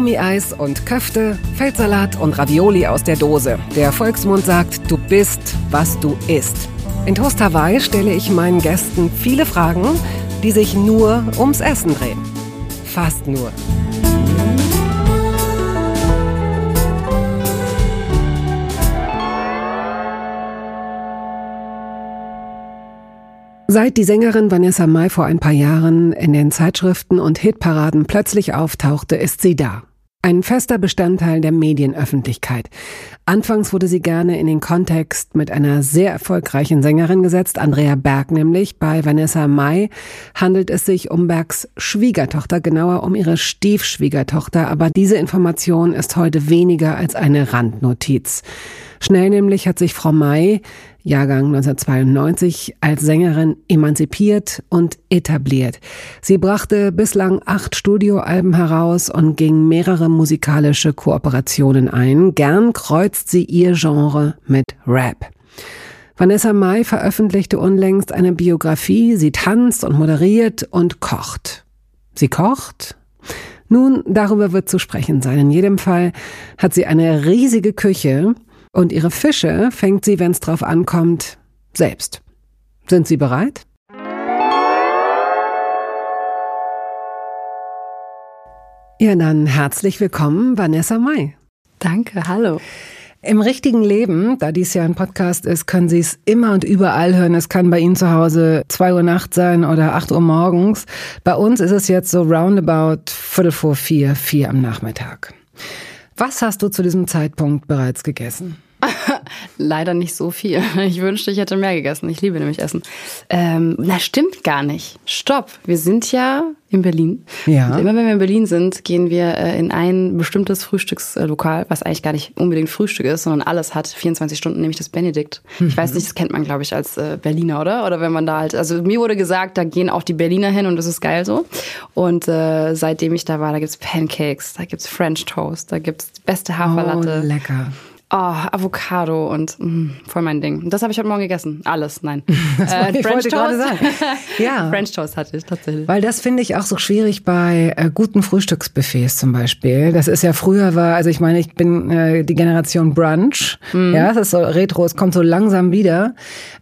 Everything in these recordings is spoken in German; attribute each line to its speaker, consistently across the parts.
Speaker 1: Gummieis und Köfte, Feldsalat und Ravioli aus der Dose. Der Volksmund sagt, du bist, was du isst. In Toast Hawaii stelle ich meinen Gästen viele Fragen, die sich nur ums Essen drehen. Fast nur. Seit die Sängerin Vanessa Mai vor ein paar Jahren in den Zeitschriften und Hitparaden plötzlich auftauchte, ist sie da. Ein fester Bestandteil der Medienöffentlichkeit. Anfangs wurde sie gerne in den Kontext mit einer sehr erfolgreichen Sängerin gesetzt, Andrea Berg nämlich. Bei Vanessa Mai handelt es sich um Bergs Schwiegertochter, genauer um ihre Stiefschwiegertochter, aber diese Information ist heute weniger als eine Randnotiz. Schnell nämlich hat sich Frau May Jahrgang 1992, als Sängerin emanzipiert und etabliert. Sie brachte bislang acht Studioalben heraus und ging mehrere musikalische Kooperationen ein. Gern kreuzt sie ihr Genre mit Rap. Vanessa Mai veröffentlichte unlängst eine Biografie. Sie tanzt und moderiert und kocht. Sie kocht? Nun, darüber wird zu sprechen sein. In jedem Fall hat sie eine riesige Küche, und ihre Fische fängt sie, wenn es drauf ankommt, selbst. Sind Sie bereit? Ja, dann herzlich willkommen, Vanessa May.
Speaker 2: Danke, hallo.
Speaker 1: Im richtigen Leben, da dies ja ein Podcast ist, können Sie es immer und überall hören. Es kann bei Ihnen zu Hause zwei Uhr nachts sein oder acht Uhr morgens. Bei uns ist es jetzt so roundabout Viertel vor vier, vier am Nachmittag. Was hast du zu diesem Zeitpunkt bereits gegessen?
Speaker 2: Leider nicht so viel. Ich wünschte, ich hätte mehr gegessen. Ich liebe nämlich Essen. Ähm, na, stimmt gar nicht. Stopp. Wir sind ja in Berlin. Ja. Und immer wenn wir in Berlin sind, gehen wir äh, in ein bestimmtes Frühstückslokal, was eigentlich gar nicht unbedingt Frühstück ist, sondern alles hat 24 Stunden, nämlich das Benedikt. Mhm. Ich weiß nicht, das kennt man, glaube ich, als äh, Berliner, oder? Oder wenn man da halt, also mir wurde gesagt, da gehen auch die Berliner hin und das ist geil so. Und äh, seitdem ich da war, da gibt's Pancakes, da gibt's French Toast, da gibt's beste Haferlatte.
Speaker 1: Oh, lecker.
Speaker 2: Oh, Avocado und mh, mm, voll mein Ding. Das habe ich heute Morgen gegessen. Alles, nein.
Speaker 1: Das äh, ich French Toast. sagen.
Speaker 2: Ja. French Toast hatte ich tatsächlich.
Speaker 1: Weil das finde ich auch so schwierig bei äh, guten Frühstücksbuffets zum Beispiel. Das ist ja früher war, also ich meine, ich bin äh, die Generation Brunch. Mhm. Ja, es ist so Retro, es kommt so langsam wieder.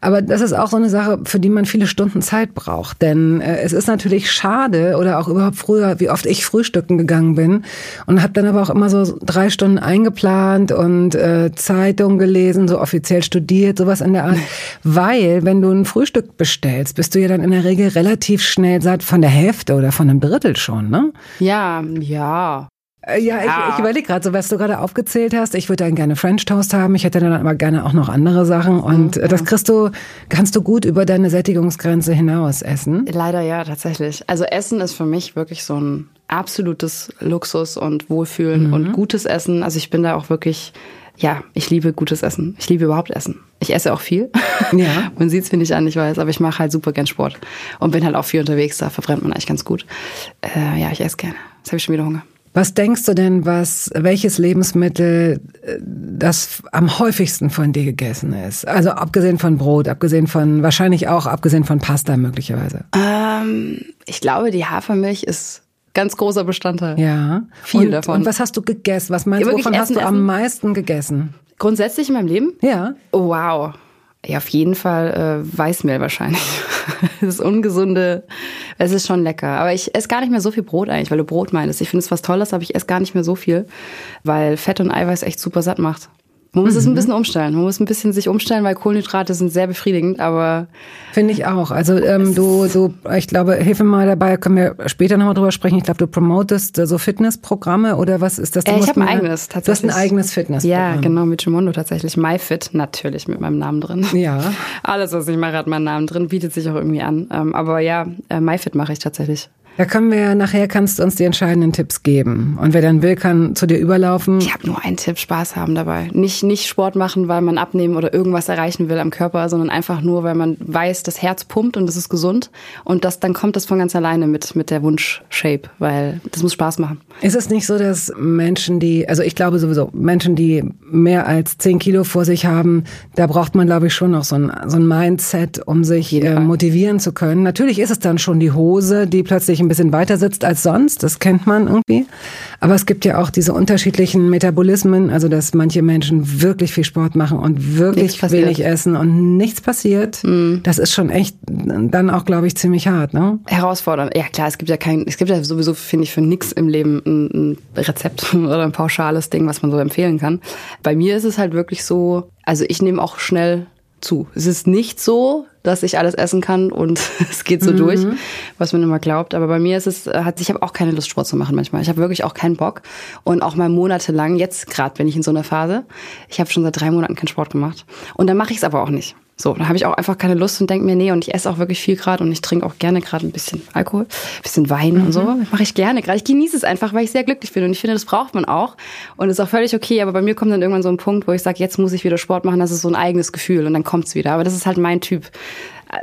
Speaker 1: Aber das ist auch so eine Sache, für die man viele Stunden Zeit braucht. Denn äh, es ist natürlich schade oder auch überhaupt früher, wie oft ich frühstücken gegangen bin und habe dann aber auch immer so drei Stunden eingeplant und äh, Zeitung gelesen, so offiziell studiert, sowas in der Art. Weil, wenn du ein Frühstück bestellst, bist du ja dann in der Regel relativ schnell satt von der Hälfte oder von einem Drittel schon, ne?
Speaker 2: Ja, ja.
Speaker 1: Äh, ja, ich, ich überlege gerade, so was du gerade aufgezählt hast. Ich würde dann gerne French Toast haben. Ich hätte dann aber gerne auch noch andere Sachen. Und mhm, das kriegst du, kannst du gut über deine Sättigungsgrenze hinaus essen?
Speaker 2: Leider ja, tatsächlich. Also Essen ist für mich wirklich so ein absolutes Luxus und Wohlfühlen mhm. und gutes Essen. Also ich bin da auch wirklich ja, ich liebe gutes Essen. Ich liebe überhaupt Essen. Ich esse auch viel. Ja. man sieht es mir nicht an, ich weiß, aber ich mache halt super gern Sport und bin halt auch viel unterwegs. Da verbrennt man eigentlich ganz gut. Äh, ja, ich esse gerne. Jetzt habe ich schon wieder Hunger.
Speaker 1: Was denkst du denn, was, welches Lebensmittel äh, das am häufigsten von dir gegessen ist? Also abgesehen von Brot, abgesehen von, wahrscheinlich auch abgesehen von Pasta möglicherweise.
Speaker 2: Ähm, ich glaube, die Hafermilch ist Ganz großer Bestandteil.
Speaker 1: Ja.
Speaker 2: Viel
Speaker 1: und,
Speaker 2: davon.
Speaker 1: Und was hast du gegessen? Was meinst du, wovon essen, hast du essen? am meisten gegessen?
Speaker 2: Grundsätzlich in meinem Leben?
Speaker 1: Ja.
Speaker 2: Oh, wow. Ja, auf jeden Fall äh, Weißmehl wahrscheinlich. das ist ungesunde, es ist schon lecker. Aber ich esse gar nicht mehr so viel Brot eigentlich, weil du Brot meinst. Ich finde es was Tolles, aber ich esse gar nicht mehr so viel, weil Fett und Eiweiß echt super satt macht. Man muss mhm. es ein mhm. bisschen umstellen. Man muss ein bisschen sich umstellen, weil Kohlenhydrate sind sehr befriedigend, aber.
Speaker 1: Finde ich auch. Also ähm, du, du, ich glaube, hilf mir mal dabei, können wir später nochmal drüber sprechen. Ich glaube, du promotest so Fitnessprogramme oder was ist das?
Speaker 2: Du äh, ich habe ein eigenes tatsächlich.
Speaker 1: Du hast ein eigenes Fitnessprogramm.
Speaker 2: Ja, genau, mit Gimondo tatsächlich. MyFit, natürlich mit meinem Namen drin.
Speaker 1: Ja.
Speaker 2: Alles, was ich mache, hat meinen Namen drin, bietet sich auch irgendwie an. Ähm, aber ja, äh, MyFit mache ich tatsächlich.
Speaker 1: Da können wir nachher kannst du uns die entscheidenden Tipps geben. Und wer dann will, kann zu dir überlaufen.
Speaker 2: Ich habe nur einen Tipp, Spaß haben dabei. Nicht, nicht Sport machen, weil man abnehmen oder irgendwas erreichen will am Körper, sondern einfach nur, weil man weiß, das Herz pumpt und das ist gesund. Und das, dann kommt das von ganz alleine mit, mit der Wunsch-Shape, weil das muss Spaß machen.
Speaker 1: Ist es nicht so, dass Menschen, die, also ich glaube sowieso, Menschen, die mehr als zehn Kilo vor sich haben, da braucht man, glaube ich, schon noch so ein, so ein Mindset, um sich äh, motivieren zu können. Natürlich ist es dann schon die Hose, die plötzlich ein ein bisschen weiter sitzt als sonst. Das kennt man irgendwie. Aber es gibt ja auch diese unterschiedlichen Metabolismen, also dass manche Menschen wirklich viel Sport machen und wirklich wenig essen und nichts passiert. Mhm. Das ist schon echt dann auch, glaube ich, ziemlich hart, ne?
Speaker 2: Herausfordernd. Ja klar, es gibt ja kein, es gibt ja sowieso, finde ich, für nichts im Leben ein, ein Rezept oder ein pauschales Ding, was man so empfehlen kann. Bei mir ist es halt wirklich so, also ich nehme auch schnell zu. Es ist nicht so, dass ich alles essen kann und es geht so mhm. durch, was man immer glaubt. Aber bei mir ist es, hat ich habe auch keine Lust Sport zu machen manchmal. Ich habe wirklich auch keinen Bock und auch mal monatelang. Jetzt gerade bin ich in so einer Phase. Ich habe schon seit drei Monaten keinen Sport gemacht und dann mache ich es aber auch nicht. So, da habe ich auch einfach keine Lust und denke mir, nee, und ich esse auch wirklich viel gerade und ich trinke auch gerne gerade ein bisschen Alkohol, ein bisschen Wein mhm. und so. Das mache ich gerne gerade. Ich genieße es einfach, weil ich sehr glücklich bin und ich finde, das braucht man auch. Und ist auch völlig okay. Aber bei mir kommt dann irgendwann so ein Punkt, wo ich sage, jetzt muss ich wieder Sport machen, das ist so ein eigenes Gefühl und dann kommt's wieder. Aber das ist halt mein Typ.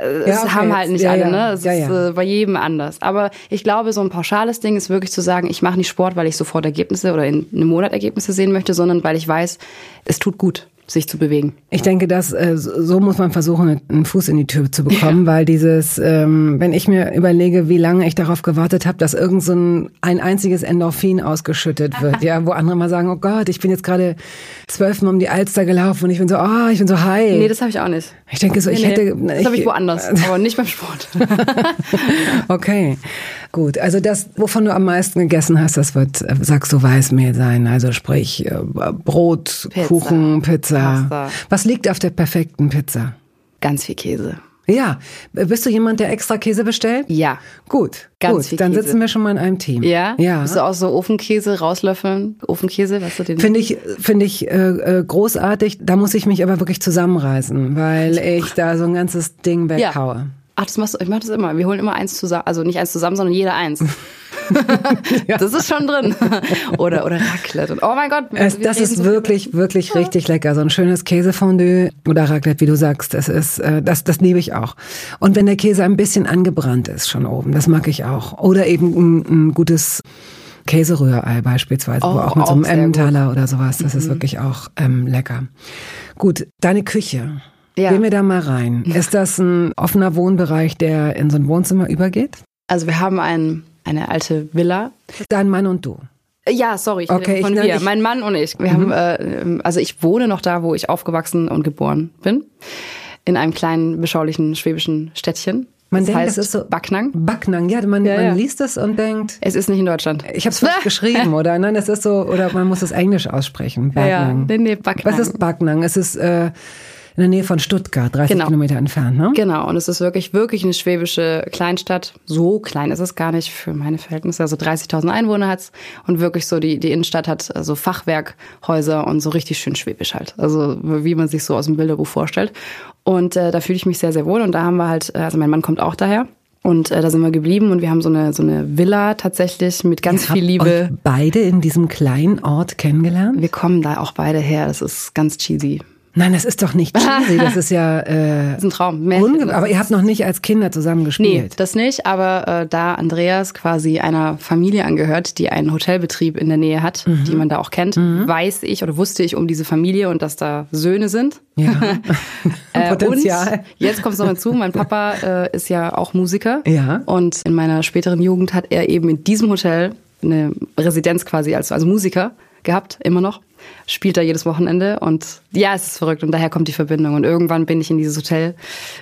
Speaker 2: Das ja, okay, haben halt nicht ja, alle, ne? Es ja, ist äh, bei jedem anders. Aber ich glaube, so ein pauschales Ding ist wirklich zu sagen, ich mache nicht Sport, weil ich sofort Ergebnisse oder in einem Monat Ergebnisse sehen möchte, sondern weil ich weiß, es tut gut sich zu bewegen.
Speaker 1: Ich denke, dass äh, so muss man versuchen, einen Fuß in die Tür zu bekommen, ja. weil dieses, ähm, wenn ich mir überlege, wie lange ich darauf gewartet habe, dass irgend so ein, ein einziges Endorphin ausgeschüttet wird, ja, wo andere mal sagen, oh Gott, ich bin jetzt gerade zwölfmal um die Alster gelaufen und ich bin so, oh, ich bin so high.
Speaker 2: Nee, das habe ich auch nicht.
Speaker 1: Ich denke so, ich nee, hätte.
Speaker 2: Das habe ich woanders, aber nicht beim Sport.
Speaker 1: okay. Gut, also das, wovon du am meisten gegessen hast, das wird, äh, sagst du, Weißmehl sein. Also sprich äh, Brot, Pizza, Kuchen, Pizza. Pasta. Was liegt auf der perfekten Pizza?
Speaker 2: Ganz viel Käse.
Speaker 1: Ja. Bist du jemand, der extra Käse bestellt?
Speaker 2: Ja.
Speaker 1: Gut. Ganz gut. viel Dann Käse. sitzen wir schon mal in einem Team.
Speaker 2: Ja? Ja. Bist du auch so Ofenkäse rauslöffeln? Ofenkäse, was du den?
Speaker 1: Finde ich, finde ich äh, äh, großartig. Da muss ich mich aber wirklich zusammenreißen, weil ich da so ein ganzes Ding weghaue. Ja.
Speaker 2: Ach, das machst du, ich mach das immer. Wir holen immer eins zusammen, also nicht eins zusammen, sondern jeder eins. ja. Das ist schon drin. oder, oder Raclette. Und, oh mein Gott.
Speaker 1: Es, das ist so wirklich, wirklich ja. richtig lecker. So ein schönes Käsefondue oder Raclette, wie du sagst. Das ist, äh, das, das liebe ich auch. Und wenn der Käse ein bisschen angebrannt ist schon oben, das mag ich auch. Oder eben ein, ein gutes Käserührei beispielsweise, oh, wo auch mit so einem Emmentaler oder sowas. Das mhm. ist wirklich auch ähm, lecker. Gut, deine Küche. Ja. Gehen wir da mal rein. Ist das ein offener Wohnbereich, der in so ein Wohnzimmer übergeht?
Speaker 2: Also wir haben ein, eine alte Villa.
Speaker 1: Dein Mann und du.
Speaker 2: Ja, sorry, okay, von ich, wir, ich, mein Mann und ich. Wir mhm. haben, äh, also ich wohne noch da, wo ich aufgewachsen und geboren bin, in einem kleinen beschaulichen schwäbischen Städtchen.
Speaker 1: Man das denkt, heißt das ist so
Speaker 2: Backnang.
Speaker 1: Backnang, ja, man, ja, man liest es und denkt.
Speaker 2: Es ist nicht in Deutschland.
Speaker 1: Ich habe es falsch geschrieben, oder? Nein, es ist so, oder man muss es Englisch aussprechen. Backnang. Ja,
Speaker 2: nee, nee, Backnang.
Speaker 1: Was ist Backnang? Es ist äh, in der Nähe von Stuttgart, 30 genau. Kilometer entfernt, ne?
Speaker 2: Genau, und es ist wirklich, wirklich eine schwäbische Kleinstadt. So klein ist es gar nicht für meine Verhältnisse. Also 30.000 Einwohner hat's und wirklich so, die, die Innenstadt hat so also Fachwerkhäuser und so richtig schön schwäbisch halt. Also wie man sich so aus dem Bilderbuch vorstellt. Und äh, da fühle ich mich sehr, sehr wohl. Und da haben wir halt, äh, also mein Mann kommt auch daher. Und äh, da sind wir geblieben und wir haben so eine so eine Villa tatsächlich mit ganz Ihr viel Liebe.
Speaker 1: Beide in diesem kleinen Ort kennengelernt?
Speaker 2: Wir kommen da auch beide her. Das ist ganz cheesy.
Speaker 1: Nein, das ist doch nicht cheesy. Das ist ja
Speaker 2: äh, das ist ein Traum.
Speaker 1: aber ihr habt noch nicht als Kinder zusammen gespielt.
Speaker 2: Nee, das nicht. Aber äh, da Andreas quasi einer Familie angehört, die einen Hotelbetrieb in der Nähe hat, mhm. die man da auch kennt, mhm. weiß ich oder wusste ich um diese Familie und dass da Söhne sind.
Speaker 1: Ja.
Speaker 2: äh, Potenzial. Und jetzt kommt es noch hinzu. Mein Papa äh, ist ja auch Musiker.
Speaker 1: Ja.
Speaker 2: Und in meiner späteren Jugend hat er eben in diesem Hotel eine Residenz quasi als also Musiker gehabt, immer noch spielt da jedes Wochenende und ja, es ist verrückt und daher kommt die Verbindung. Und irgendwann bin ich in dieses Hotel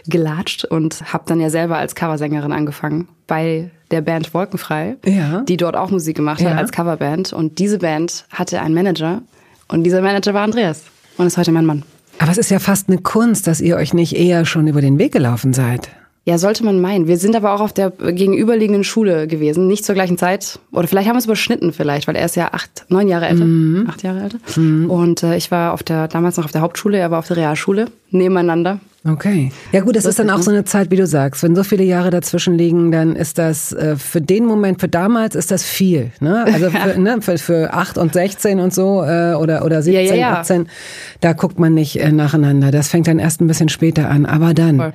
Speaker 2: gelatscht und habe dann ja selber als Coversängerin angefangen bei der Band Wolkenfrei,
Speaker 1: ja.
Speaker 2: die dort auch Musik gemacht hat ja. als Coverband. Und diese Band hatte einen Manager und dieser Manager war Andreas und ist heute mein Mann.
Speaker 1: Aber es ist ja fast eine Kunst, dass ihr euch nicht eher schon über den Weg gelaufen seid.
Speaker 2: Ja, sollte man meinen. Wir sind aber auch auf der gegenüberliegenden Schule gewesen, nicht zur gleichen Zeit. Oder vielleicht haben wir es überschnitten vielleicht, weil er ist ja acht, neun Jahre älter, mhm. acht Jahre älter. Mhm. Und äh, ich war auf der, damals noch auf der Hauptschule, er war auf der Realschule, nebeneinander.
Speaker 1: Okay. Ja gut, das, das ist dann auch so eine Zeit, wie du sagst. Wenn so viele Jahre dazwischen liegen, dann ist das äh, für den Moment, für damals ist das viel. Ne? Also für, ne, für, für 8 und 16 und so äh, oder, oder 17, ja, ja, ja. 18, da guckt man nicht äh, nacheinander. Das fängt dann erst ein bisschen später an. Aber dann. Voll.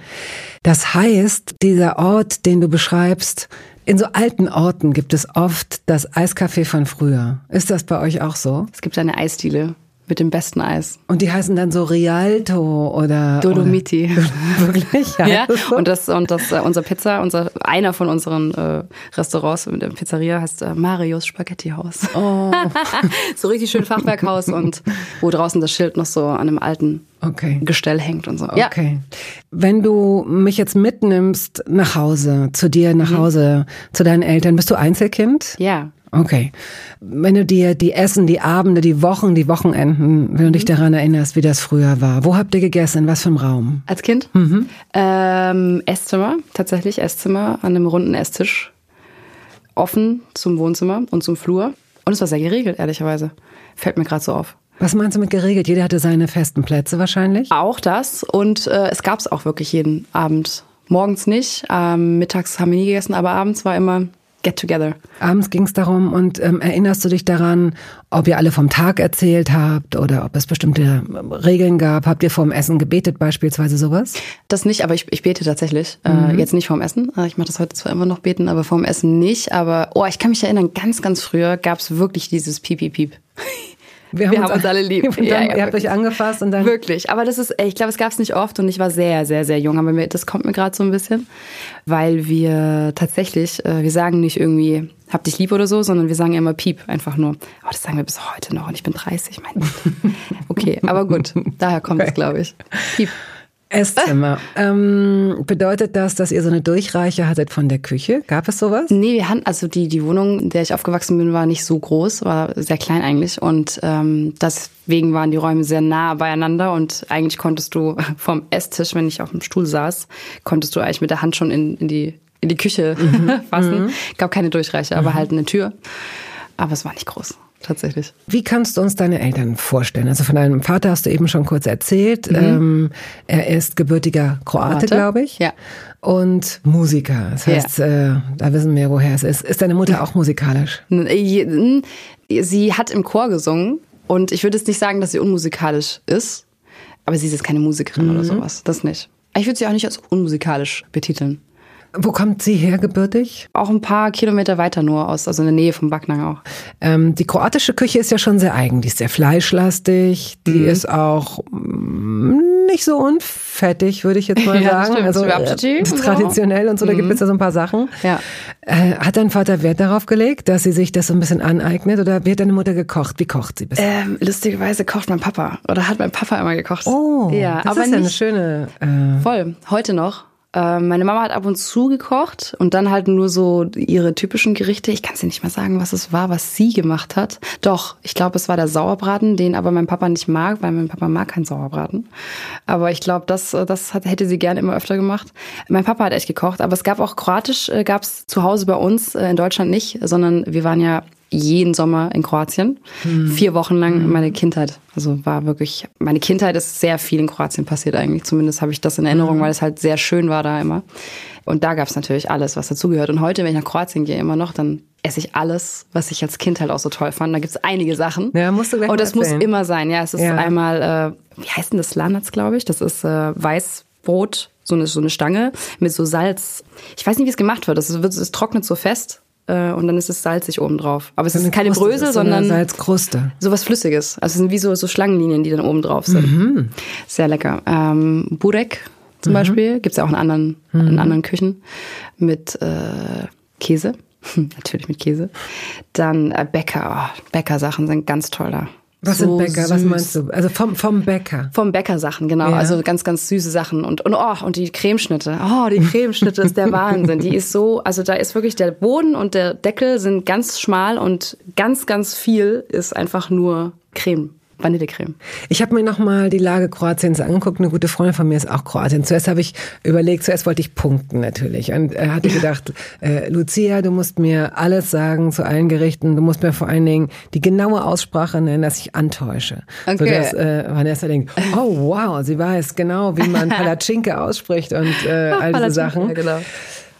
Speaker 1: Das heißt, dieser Ort, den du beschreibst, in so alten Orten gibt es oft das Eiscafé von früher. Ist das bei euch auch so?
Speaker 2: Es gibt eine Eisdiele mit dem besten Eis.
Speaker 1: Und die heißen dann so Rialto oder
Speaker 2: Dolomiti.
Speaker 1: Oder, wirklich?
Speaker 2: Ja. ja. Und das und das äh, unser Pizza, unser einer von unseren äh, Restaurants mit der Pizzeria heißt äh, Marios Spaghetti Haus. Oh. so richtig schön Fachwerkhaus und wo draußen das Schild noch so an einem alten okay. Gestell hängt und so.
Speaker 1: Okay. Ja. Wenn du mich jetzt mitnimmst nach Hause, zu dir nach mhm. Hause, zu deinen Eltern, bist du Einzelkind?
Speaker 2: Ja.
Speaker 1: Okay. Wenn du dir die Essen, die Abende, die Wochen, die Wochenenden, wenn du dich mhm. daran erinnerst, wie das früher war, wo habt ihr gegessen? In was für einem Raum?
Speaker 2: Als Kind? Mhm. Ähm, Esszimmer, tatsächlich Esszimmer an einem runden Esstisch. Offen zum Wohnzimmer und zum Flur. Und es war sehr geregelt, ehrlicherweise. Fällt mir gerade so auf.
Speaker 1: Was meinst du mit geregelt? Jeder hatte seine festen Plätze wahrscheinlich?
Speaker 2: Auch das. Und äh, es gab es auch wirklich jeden Abend. Morgens nicht, ähm, mittags haben wir nie gegessen, aber abends war immer Get Together.
Speaker 1: Abends ging es darum und ähm, erinnerst du dich daran, ob ihr alle vom Tag erzählt habt oder ob es bestimmte ähm, Regeln gab? Habt ihr vorm Essen gebetet beispielsweise sowas?
Speaker 2: Das nicht, aber ich, ich bete tatsächlich. Äh, mhm. Äh, jetzt nicht vorm Essen. Äh, ich mache das heute zwar immer noch beten, aber vorm Essen nicht. Aber oh, ich kann mich erinnern, ganz, ganz früher gab es wirklich dieses Piep, Piep, Piep.
Speaker 1: Wir haben, wir uns, haben uns alle lieb. Dann, ja, ja, ihr habt euch angefasst und dann.
Speaker 2: Wirklich. Aber das ist, ich glaube, es gab es nicht oft und ich war sehr, sehr, sehr jung. Aber mir, das kommt mir gerade so ein bisschen, weil wir tatsächlich, äh, wir sagen nicht irgendwie, hab dich lieb oder so, sondern wir sagen immer Piep, einfach nur. Oh, das sagen wir bis heute noch und ich bin 30. Mein okay, aber gut, daher kommt okay. es, glaube ich. Piep.
Speaker 1: Esszimmer. ähm, bedeutet das, dass ihr so eine Durchreiche hattet von der Küche? Gab es sowas?
Speaker 2: Nee, wir hatten, also die, die Wohnung, in der ich aufgewachsen bin, war nicht so groß, war sehr klein eigentlich. Und ähm, deswegen waren die Räume sehr nah beieinander und eigentlich konntest du vom Esstisch, wenn ich auf dem Stuhl saß, konntest du eigentlich mit der Hand schon in, in die in die Küche mhm. fassen. Mhm. Gab keine Durchreiche, aber mhm. halt eine Tür. Aber es war nicht groß tatsächlich.
Speaker 1: Wie kannst du uns deine Eltern vorstellen? Also von deinem Vater hast du eben schon kurz erzählt. Mhm. Ähm, er ist gebürtiger Kroate, glaube ich.
Speaker 2: Ja.
Speaker 1: Und Musiker. Das heißt, ja. äh, da wissen wir, woher es ist. Ist deine Mutter auch musikalisch?
Speaker 2: Sie hat im Chor gesungen und ich würde jetzt nicht sagen, dass sie unmusikalisch ist, aber sie ist jetzt keine Musikerin mhm. oder sowas. Das nicht. Ich würde sie auch nicht als unmusikalisch betiteln.
Speaker 1: Wo kommt sie her gebürtig?
Speaker 2: Auch ein paar Kilometer weiter nur aus, also in der Nähe von Backnang auch.
Speaker 1: Ähm, die kroatische Küche ist ja schon sehr eigen. Die ist sehr fleischlastig. Die mhm. ist auch mm, nicht so unfettig, würde ich jetzt mal ja, sagen. Also äh, traditionell und so, da mhm. gibt es ja so ein paar Sachen.
Speaker 2: Ja.
Speaker 1: Äh, hat dein Vater Wert darauf gelegt, dass sie sich das so ein bisschen aneignet oder wird deine Mutter gekocht? Wie kocht sie
Speaker 2: bisher? Ähm, lustigerweise kocht mein Papa oder hat mein Papa immer gekocht.
Speaker 1: Oh, ja, das aber ist ja eine schöne.
Speaker 2: Äh voll. Heute noch. Ähm, meine Mama hat ab und zu gekocht und dann halt nur so ihre typischen Gerichte. Ich kann dir nicht mal sagen, was es war, was sie gemacht hat. Doch, ich glaube, es war der Sauerbraten, den aber mein Papa nicht mag, weil mein Papa mag keinen Sauerbraten. Aber ich glaube, das, das hat, hätte sie gerne immer öfter gemacht. Mein Papa hat echt gekocht, aber es gab auch Kroatisch, äh, gab es zu Hause bei uns, äh, in Deutschland nicht, sondern wir waren ja jeden Sommer in Kroatien. Mhm. Vier Wochen lang mhm. meine Kindheit. Also war wirklich, meine Kindheit ist sehr viel in Kroatien passiert eigentlich. Zumindest habe ich das in Erinnerung, mhm. weil es halt sehr schön war da immer. Und da gab es natürlich alles, was dazugehört. Und heute, wenn ich nach Kroatien gehe, immer noch, dann esse ich alles, was ich als Kind halt auch so toll fand. Da gibt es einige Sachen.
Speaker 1: Ja, musst du gleich
Speaker 2: Und das muss immer sein. Ja, es ist ja. einmal, äh, wie heißt denn das? Lanatz, glaube ich. Das ist äh, Weißbrot, so eine, so eine Stange mit so Salz. Ich weiß nicht, wie es gemacht wird. Das wird, es trocknet so fest äh, und dann ist es salzig oben drauf. Aber es ist keine Kruste, Brösel, ist so sondern
Speaker 1: Salzkruste.
Speaker 2: Sowas Flüssiges. Also es sind wie so, so Schlangenlinien, die dann oben drauf sind. Mhm. Sehr lecker. Ähm, Burek zum mhm. Beispiel gibt's ja auch in anderen, mhm. in anderen Küchen mit äh, Käse. Natürlich mit Käse. Dann äh, Bäcker. Oh, Bäckersachen sind ganz toll da.
Speaker 1: Was so sind Bäcker? Süß. Was meinst du? Also vom, vom Bäcker.
Speaker 2: Vom Bäckersachen, genau. Ja. Also ganz, ganz süße Sachen. Und, und, oh, und die Cremeschnitte. Oh, die Cremeschnitte ist der Wahnsinn. Die ist so, also da ist wirklich der Boden und der Deckel sind ganz schmal und ganz, ganz viel ist einfach nur Creme. Vanillecreme.
Speaker 1: Ich habe mir nochmal die Lage Kroatiens angeguckt. Eine gute Freundin von mir ist auch Kroatien. Zuerst habe ich überlegt, zuerst wollte ich punkten natürlich und äh, hatte gedacht, äh, Lucia, du musst mir alles sagen zu allen Gerichten. Du musst mir vor allen Dingen die genaue Aussprache nennen, dass ich antäusche. Okay. Sodass äh, Vanessa denkt, oh wow, sie weiß genau, wie man Palatschinke ausspricht und äh, all diese Sachen. Genau.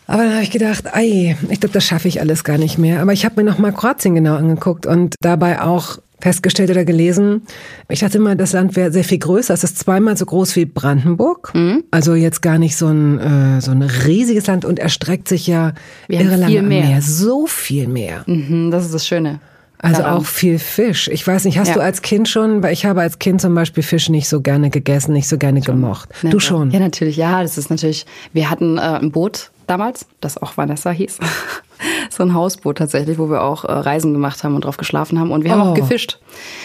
Speaker 1: Aber dann habe ich gedacht, ei, ich glaube, das schaffe ich alles gar nicht mehr. Aber ich habe mir noch mal Kroatien genau angeguckt und dabei auch festgestellt oder gelesen. Ich dachte immer, das Land wäre sehr viel größer. Es ist zweimal so groß wie Brandenburg. Mhm. Also jetzt gar nicht so ein, äh, so ein riesiges Land und erstreckt sich ja
Speaker 2: Wir irre lange
Speaker 1: mehr. mehr. So viel mehr.
Speaker 2: Mhm, das ist das Schöne.
Speaker 1: Also daran. auch viel Fisch. Ich weiß nicht, hast ja. du als Kind schon, weil ich habe als Kind zum Beispiel Fisch nicht so gerne gegessen, nicht so gerne schon. gemocht.
Speaker 2: Ja,
Speaker 1: du schon?
Speaker 2: Ja, natürlich. Ja, das ist natürlich, wir hatten äh, ein Boot damals, das auch Vanessa hieß. so ein Hausboot tatsächlich, wo wir auch äh, Reisen gemacht haben und drauf geschlafen haben. Und wir haben oh. auch gefischt,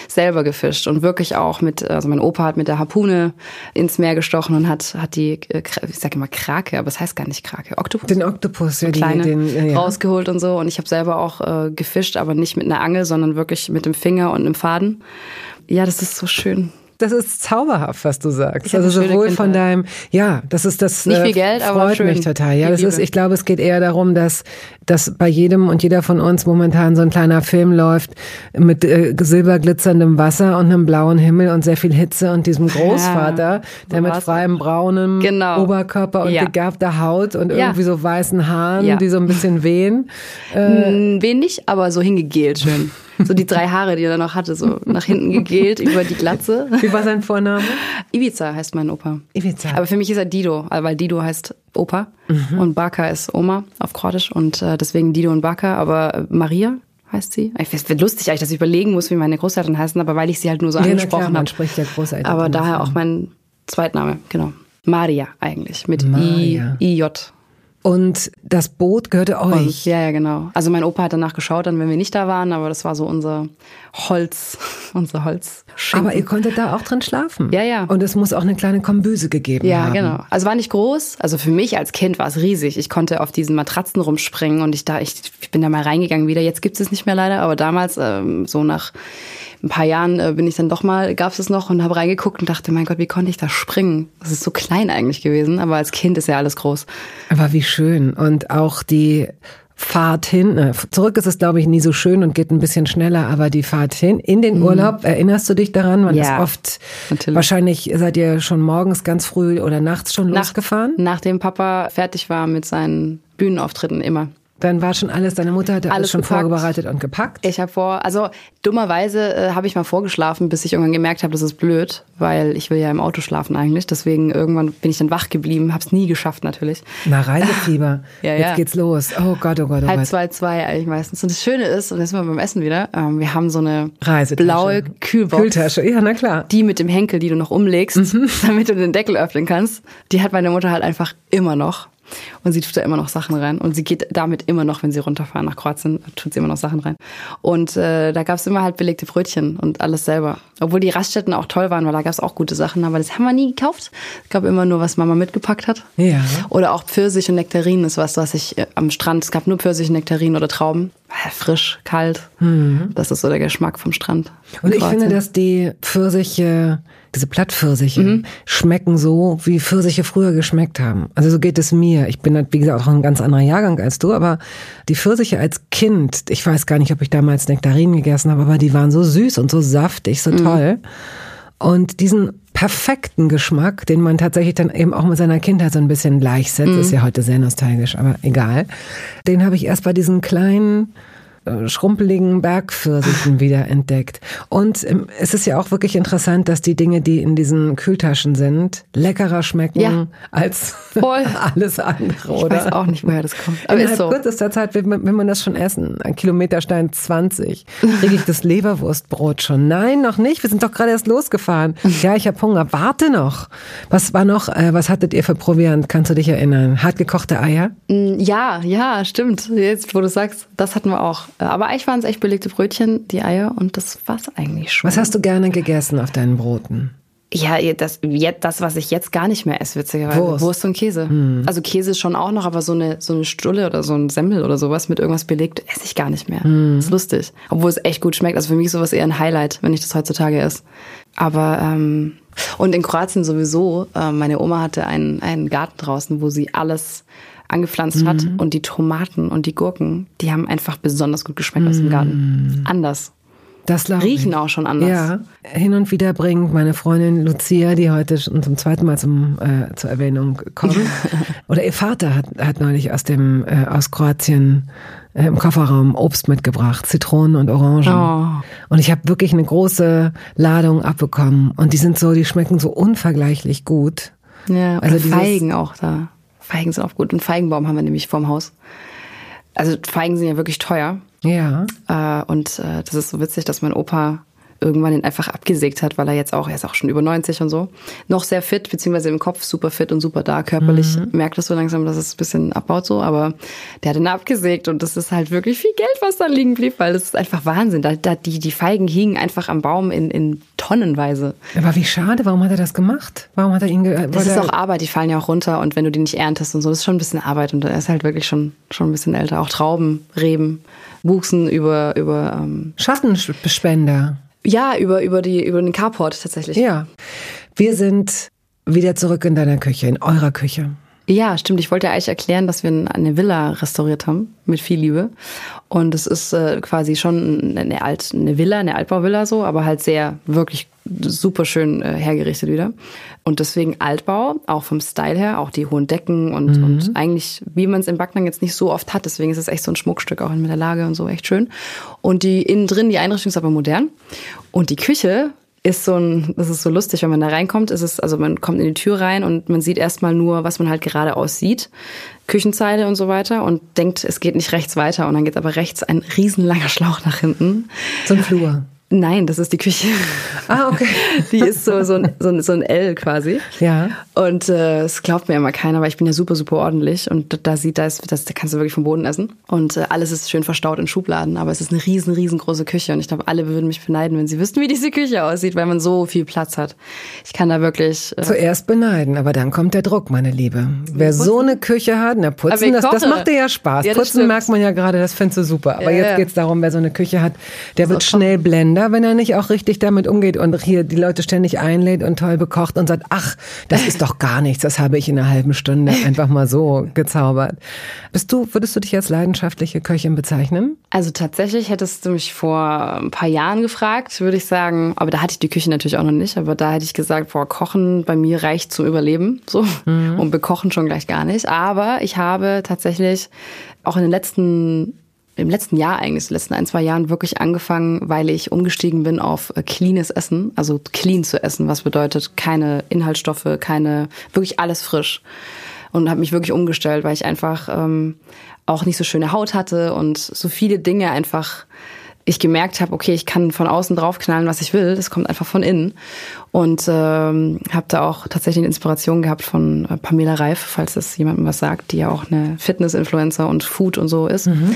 Speaker 2: selber gefischt und wirklich auch mit, also mein Opa hat mit der Harpune ins Meer gestochen und hat, hat die, äh, ich sage immer Krake, aber es heißt gar nicht Krake, Oktopus.
Speaker 1: Den Oktopus, ja,
Speaker 2: die, kleine, den, ja. rausgeholt und so. Und ich habe selber auch äh, gefischt, aber nicht mit einer Angel, sondern wirklich mit dem Finger und einem Faden. Ja, das ist so schön
Speaker 1: das ist zauberhaft, was du sagst. Also sowohl von deinem, ja, das ist das
Speaker 2: nicht viel äh, Geld,
Speaker 1: freut
Speaker 2: aber schön.
Speaker 1: mich total. Ja, das ist, ich glaube, es geht eher darum, dass, dass bei jedem und jeder von uns momentan so ein kleiner Film läuft mit äh, silberglitzerndem Wasser und einem blauen Himmel und sehr viel Hitze und diesem Großvater, ja, der mit freiem braunem genau. Oberkörper und ja. gegerbter Haut und irgendwie so weißen Haaren, die so ein bisschen wehen.
Speaker 2: Äh, wehen nicht, aber so hingegelt schön. So die drei Haare, die er noch hatte, so nach hinten gegelt über die Glatze.
Speaker 1: Wie war sein Vorname?
Speaker 2: Ibiza heißt mein Opa.
Speaker 1: Ibiza.
Speaker 2: Aber für mich ist er Dido, weil Dido heißt Opa mhm. und Baka ist Oma auf Kroatisch und äh, deswegen Dido und Baka. Aber Maria heißt sie. Es wird lustig eigentlich, dass ich überlegen muss, wie meine Großeltern heißen, aber weil ich sie halt nur so ja, angesprochen habe.
Speaker 1: spricht ja Großeltern.
Speaker 2: Aber daher auch mein Zweitname, genau. Maria eigentlich mit Maria. I, IJ.
Speaker 1: Und das Boot gehörte euch. Und,
Speaker 2: ja, ja, genau. Also mein Opa hat danach geschaut, dann wenn wir nicht da waren, aber das war so unser Holz, unser Holz.
Speaker 1: Aber ihr konntet da auch drin schlafen.
Speaker 2: Ja, ja.
Speaker 1: Und es muss auch eine kleine Kombüse gegeben
Speaker 2: ja,
Speaker 1: haben.
Speaker 2: Ja, genau. Also war nicht groß. Also für mich als Kind war es riesig. Ich konnte auf diesen Matratzen rumspringen und ich da, ich, ich bin da mal reingegangen wieder. Jetzt gibt es nicht mehr leider, aber damals ähm, so nach ein paar Jahren äh, bin ich dann doch mal, gab es es noch und habe reingeguckt und dachte, mein Gott, wie konnte ich da springen? Das ist so klein eigentlich gewesen, aber als Kind ist ja alles groß.
Speaker 1: Aber wie schön. Und auch die Fahrt hin, äh, zurück ist es glaube ich nie so schön und geht ein bisschen schneller, aber die Fahrt hin in den mhm. Urlaub, erinnerst du dich daran? Man ja, ist oft, natürlich. wahrscheinlich seid ihr schon morgens ganz früh oder nachts schon nach, losgefahren?
Speaker 2: Nachdem Papa fertig war mit seinen Bühnenauftritten immer.
Speaker 1: Dann war schon alles, deine Mutter hat alles, schon gepackt. vorbereitet und gepackt?
Speaker 2: Ich habe vor, also dummerweise äh, habe ich mal vorgeschlafen, bis ich irgendwann gemerkt habe, das ist blöd, weil ich will ja im Auto schlafen eigentlich. Deswegen irgendwann bin ich dann wach geblieben, habe es nie geschafft natürlich.
Speaker 1: Na, Reisefieber. ja, Jetzt ja. geht's los. Oh Gott, oh Gott, oh
Speaker 2: Halb
Speaker 1: Gott.
Speaker 2: zwei, zwei eigentlich meistens. Und das Schöne ist, und jetzt sind wir beim Essen wieder, ähm, wir haben so eine blaue Kühlbox.
Speaker 1: Kühltasche, ja, na klar.
Speaker 2: Die mit dem Henkel, die du noch umlegst, mhm. damit du den Deckel öffnen kannst. Die hat meine Mutter halt einfach immer noch. Und sie tut da immer noch Sachen rein. Und sie geht damit immer noch, wenn sie runterfahren nach Kroatien, tut sie immer noch Sachen rein. Und äh, da gab es immer halt belegte Brötchen und alles selber. Obwohl die Raststätten auch toll waren, weil da gab es auch gute Sachen. Aber das haben wir nie gekauft. Es gab immer nur, was Mama mitgepackt hat.
Speaker 1: Ja.
Speaker 2: Oder auch Pfirsich und Nektarinen ist was, was ich äh, am Strand, es gab nur Pfirsich, Nektarinen oder Trauben. Frisch, kalt. Mhm. Das ist so der Geschmack vom Strand.
Speaker 1: Und ich finde, dass die Pfirsiche diese Plattpfirsiche mhm. schmecken so, wie Pfirsiche früher geschmeckt haben. Also so geht es mir. Ich bin, wie gesagt, auch ein ganz anderer Jahrgang als du, aber die Pfirsiche als Kind, ich weiß gar nicht, ob ich damals Nektarinen gegessen habe, aber die waren so süß und so saftig, so mhm. Und diesen perfekten Geschmack, den man tatsächlich dann eben auch mit seiner Kindheit so ein bisschen gleichsetzt, mhm. ist ja heute sehr nostalgisch, aber egal. Den habe ich erst bei diesen kleinen schrumpeligen Bergpfirsichen wieder entdeckt. Und ähm, es ist ja auch wirklich interessant, dass die Dinge, die in diesen Kühltaschen sind, leckerer schmecken ja. als Voll. alles andere, oder?
Speaker 2: Ich weiß auch nicht, woher das kommt. Aber
Speaker 1: Innerhalb
Speaker 2: ist so.
Speaker 1: kürzester Zeit will man, will man das schon essen. Ein Kilometerstein 20. Kriege ich das Leberwurstbrot schon? Nein, noch nicht. Wir sind doch gerade erst losgefahren. Ja, ich habe Hunger. Warte noch. Was war noch? Äh, was hattet ihr für Proviant? Kannst du dich erinnern? Hartgekochte Eier?
Speaker 2: Mm, ja, ja, stimmt. Jetzt, wo du sagst, das hatten wir auch. Aber eigentlich waren es echt belegte Brötchen, die Eier und das war es eigentlich schon.
Speaker 1: Was hast du gerne gegessen auf deinen Broten?
Speaker 2: Ja, das, das, was ich jetzt gar nicht mehr esse, witzigerweise. Wurst, Wurst und Käse. Hm. Also Käse ist schon auch noch, aber so eine, so eine Stulle oder so ein Semmel oder sowas mit irgendwas belegt, esse ich gar nicht mehr. Hm. ist lustig. Obwohl es echt gut schmeckt. Also für mich ist sowas eher ein Highlight, wenn ich das heutzutage esse. Aber, ähm, und in Kroatien sowieso, äh, meine Oma hatte einen, einen Garten draußen, wo sie alles angepflanzt mhm. hat. Und die Tomaten und die Gurken, die haben einfach besonders gut geschmeckt aus dem Garten. Mhm. Anders.
Speaker 1: Das
Speaker 2: Riechen ich. auch schon anders.
Speaker 1: Ja, hin und wieder bringt meine Freundin Lucia, die heute schon zum zweiten Mal zum, äh, zur Erwähnung kommt, oder ihr Vater hat, hat neulich aus dem äh, aus Kroatien äh, im Kofferraum Obst mitgebracht, Zitronen und Orangen. Oh. Und ich habe wirklich eine große Ladung abbekommen. Und die sind so, die schmecken so unvergleichlich gut.
Speaker 2: Ja, also Feigen auch da. Feigen sind auch gut. Und Feigenbaum haben wir nämlich vorm Haus. Also Feigen sind ja wirklich teuer.
Speaker 1: Ja.
Speaker 2: Äh, und äh, das ist so witzig, dass mein Opa irgendwann ihn einfach abgesägt hat, weil er jetzt auch, er ist auch schon über 90 und so, noch sehr fit, beziehungsweise im Kopf super fit und super da. Körperlich mhm. merkt es so langsam, dass es ein bisschen abbaut so, aber der hat ihn abgesägt und das ist halt wirklich viel Geld, was da liegen blieb, weil das ist einfach Wahnsinn. Da, da, die, die Feigen hingen einfach am Baum in, in tonnenweise.
Speaker 1: Aber wie schade, warum hat er das gemacht? Warum hat er ihn ge
Speaker 2: Das ist auch Arbeit, die fallen ja auch runter und wenn du die nicht erntest und so, das ist schon ein bisschen Arbeit und er ist halt wirklich schon, schon ein bisschen älter. Auch Trauben, Reben wuchsen über, über ähm
Speaker 1: Schattenspender.
Speaker 2: Ja, über, über, die, über den Carport tatsächlich.
Speaker 1: Ja. Wir sind wieder zurück in deiner Küche, in eurer Küche.
Speaker 2: Ja, stimmt. Ich wollte ja eigentlich erklären, dass wir eine Villa restauriert haben mit viel Liebe. Und es ist äh, quasi schon eine, Alt, eine Villa, eine Altbauvilla so, aber halt sehr, wirklich super schön äh, hergerichtet wieder. Und deswegen Altbau, auch vom Style her, auch die hohen Decken und, mhm. und eigentlich, wie man es in Backnang jetzt nicht so oft hat. Deswegen ist es echt so ein Schmuckstück, auch mit der Lage und so, echt schön. Und die innen drin, die Einrichtung ist aber modern. Und die Küche ist so ein, das ist so lustig, wenn man da reinkommt, ist es, also man kommt in die Tür rein und man sieht erstmal nur, was man halt geradeaus sieht, Küchenzeile und so weiter und denkt, es geht nicht rechts weiter und dann geht aber rechts ein riesenlanger Schlauch nach hinten.
Speaker 1: So ein Flur.
Speaker 2: Nein, das ist die Küche.
Speaker 1: Ah, okay.
Speaker 2: Die ist so, so, ein, so, ein, so ein L quasi.
Speaker 1: Ja.
Speaker 2: Und äh, es glaubt mir immer keiner, weil ich bin ja super, super ordentlich. Und da sieht, da, ist, das, da kannst du wirklich vom Boden essen. Und äh, alles ist schön verstaut in Schubladen. Aber es ist eine riesen, riesengroße Küche. Und ich glaube, alle würden mich beneiden, wenn sie wüssten, wie diese Küche aussieht, weil man so viel Platz hat. Ich kann da wirklich...
Speaker 1: Äh Zuerst beneiden, aber dann kommt der Druck, meine Liebe. Wer putzen. so eine Küche hat, na putzen, das, das macht dir ja Spaß. Ja, putzen stimmt. merkt man ja gerade, das findest du super. Aber ja, jetzt ja. geht's darum, wer so eine Küche hat, der wird schnell Blender, wenn er nicht auch richtig damit umgeht und hier die Leute ständig einlädt und toll bekocht und sagt, ach, das ist doch gar nichts, das habe ich in einer halben Stunde einfach mal so gezaubert. Bist du, würdest du dich als leidenschaftliche Köchin bezeichnen?
Speaker 2: Also tatsächlich hättest du mich vor ein paar Jahren gefragt, würde ich sagen, aber da hatte ich die Küche natürlich auch noch nicht, aber da hätte ich gesagt, boah, Kochen bei mir reicht zum Überleben, so, mhm. und bekochen schon gleich gar nicht. Aber ich habe tatsächlich auch in den letzten im letzten Jahr eigentlich, den letzten ein, zwei Jahren wirklich angefangen, weil ich umgestiegen bin auf äh, cleanes Essen, also clean zu essen, was bedeutet keine Inhaltsstoffe, keine, wirklich alles frisch. Und habe mich wirklich umgestellt, weil ich einfach ähm, auch nicht so schöne Haut hatte und so viele Dinge einfach ich gemerkt habe, okay, ich kann von außen draufknallen, was ich will, das kommt einfach von innen. Und ähm, habe da auch tatsächlich eine Inspiration gehabt von äh, Pamela Reif, falls das jemandem was sagt, die ja auch eine Fitness-Influencer und Food und so ist. Mhm.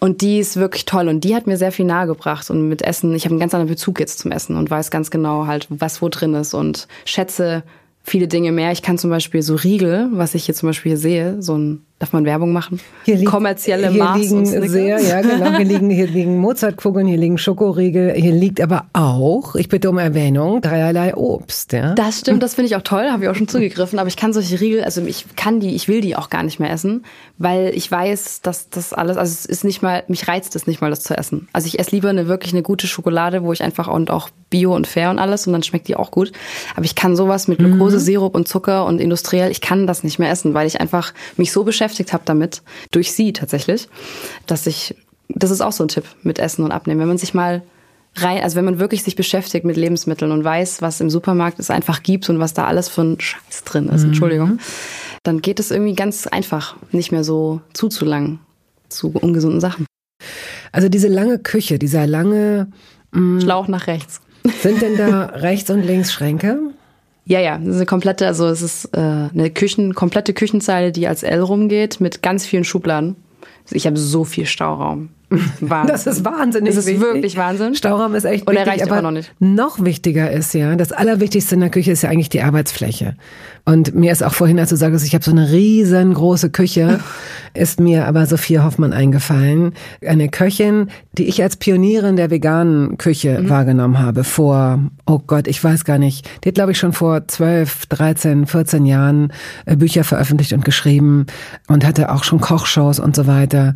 Speaker 2: Und die ist wirklich toll und die hat mir sehr viel nahegebracht und mit Essen, ich habe einen ganz anderen Bezug jetzt zum Essen und weiß ganz genau halt, was wo drin ist und schätze viele Dinge mehr. Ich kann zum Beispiel so Riegel, was ich hier zum Beispiel hier sehe, so ein Darf man Werbung machen?
Speaker 1: Hier liegt,
Speaker 2: Kommerzielle
Speaker 1: hier
Speaker 2: Mars
Speaker 1: liegen sehr, ja genau, hier liegen, hier liegen Mozartkugeln, hier liegen Schokoriegel, hier liegt aber auch, ich bitte um Erwähnung, dreierlei Obst. Ja?
Speaker 2: Das stimmt, das finde ich auch toll, habe ich auch schon zugegriffen, aber ich kann solche Riegel, also ich kann die, ich will die auch gar nicht mehr essen, weil ich weiß, dass das alles, also es ist nicht mal, mich reizt es nicht mal, das zu essen. Also ich esse lieber eine wirklich eine gute Schokolade, wo ich einfach und auch Bio und fair und alles und dann schmeckt die auch gut. Aber ich kann sowas mit Glucose, mhm. Sirup und Zucker und industriell, ich kann das nicht mehr essen, weil ich einfach mich so beschäftige beschäftigt habe damit, durch sie tatsächlich, dass ich, das ist auch so ein Tipp mit Essen und Abnehmen. Wenn man sich mal rein, also wenn man wirklich sich beschäftigt mit Lebensmitteln und weiß, was im Supermarkt es einfach gibt und was da alles für ein Scheiß drin ist, mhm. Entschuldigung, dann geht es irgendwie ganz einfach, nicht mehr so zuzulangen zu ungesunden Sachen.
Speaker 1: Also diese lange Küche, dieser lange
Speaker 2: mh, Schlauch nach rechts.
Speaker 1: Sind denn da rechts und links Schränke?
Speaker 2: Ja, ja, das ist eine komplette, also es ist äh, eine Küchen, komplette Küchenzeile, die als L rumgeht mit ganz vielen Schubladen. Ich habe so viel Stauraum.
Speaker 1: Wahnsinn. Das ist wahnsinnig.
Speaker 2: Das ist wichtig. wirklich Wahnsinn.
Speaker 1: Stauraum ist echt
Speaker 2: Und
Speaker 1: wichtig.
Speaker 2: Und reicht aber noch nicht.
Speaker 1: Noch wichtiger ist ja, das Allerwichtigste in der Küche ist ja eigentlich die Arbeitsfläche. Und mir ist auch vorhin, als du sagst, ich habe so eine riesengroße Küche, ist mir aber Sophia Hoffmann eingefallen. Eine Köchin, die ich als Pionierin der veganen Küche mhm. wahrgenommen habe vor, oh Gott, ich weiß gar nicht, die hat glaube ich schon vor 12, 13, 14 Jahren äh, Bücher veröffentlicht und geschrieben und hatte auch schon Kochshows und so weiter.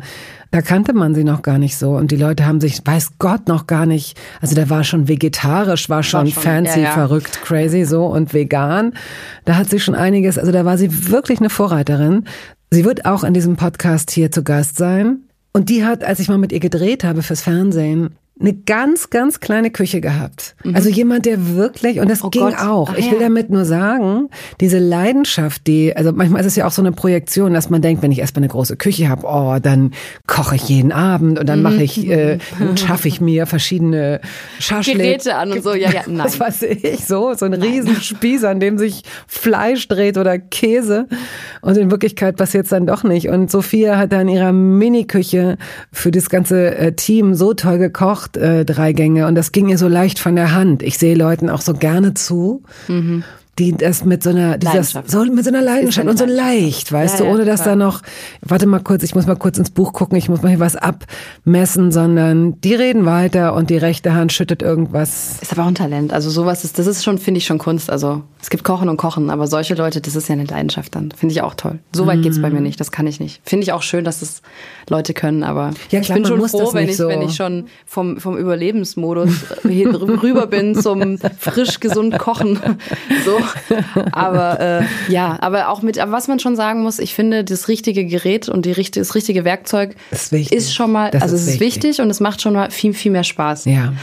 Speaker 1: Da kannte man sie noch gar nicht so und die Leute haben sich, weiß Gott, noch gar nicht, also der war schon vegetarisch, war schon, war schon fancy, ja, ja. verrückt, crazy so und vegan. Da hat sie schon einiges, also da war sie wirklich eine Vorreiterin. Sie wird auch in diesem Podcast hier zu Gast sein. Und die hat, als ich mal mit ihr gedreht habe fürs Fernsehen, eine ganz, ganz kleine Küche gehabt. Mhm. Also jemand, der wirklich, und das oh ging Gott. auch. Ach, ich will ja. damit nur sagen, diese Leidenschaft, die, also manchmal ist es ja auch so eine Projektion, dass man denkt, wenn ich erstmal eine große Küche habe, oh, dann koche ich jeden Abend und dann mhm. mache ich, äh, schaffe ich mir verschiedene Schaschlik.
Speaker 2: Geräte an und so, ja, ja, nein.
Speaker 1: Was weiß ich, so, so ein Riesenspieß, an dem sich Fleisch dreht oder Käse. Und in Wirklichkeit passiert es dann doch nicht. Und Sophia hat da in ihrer Mini-Küche für das ganze äh, Team so toll gekocht, gemacht, äh, drei Gänge, und das ging ihr so leicht von der Hand. Ich sehe Leuten auch so gerne zu. Mhm die das mit so einer dieses, so mit so einer Leidenschaft und so leicht, weißt ja, du, ohne dass klar. da noch warte mal kurz, ich muss mal kurz ins Buch gucken, ich muss mal hier was abmessen, sondern die reden weiter und die rechte Hand schüttet irgendwas.
Speaker 2: Ist aber auch ein Talent. Also sowas ist das ist schon finde ich schon Kunst, also es gibt Kochen und Kochen, aber solche Leute, das ist ja eine Leidenschaft dann. Finde ich auch toll. So weit mm. geht's bei mir nicht, das kann ich nicht. Finde ich auch schön, dass das Leute können, aber
Speaker 1: ja, klar,
Speaker 2: ich bin schon froh, wenn
Speaker 1: ich
Speaker 2: so. wenn ich schon vom vom Überlebensmodus rüber bin zum frisch gesund kochen. So aber äh, ja, aber auch mit, aber was man schon sagen muss, ich finde, das richtige Gerät und die richtige, das richtige Werkzeug ist, ist schon mal, das also ist es ist wichtig. wichtig und es macht schon mal viel, viel mehr Spaß.
Speaker 1: Ja.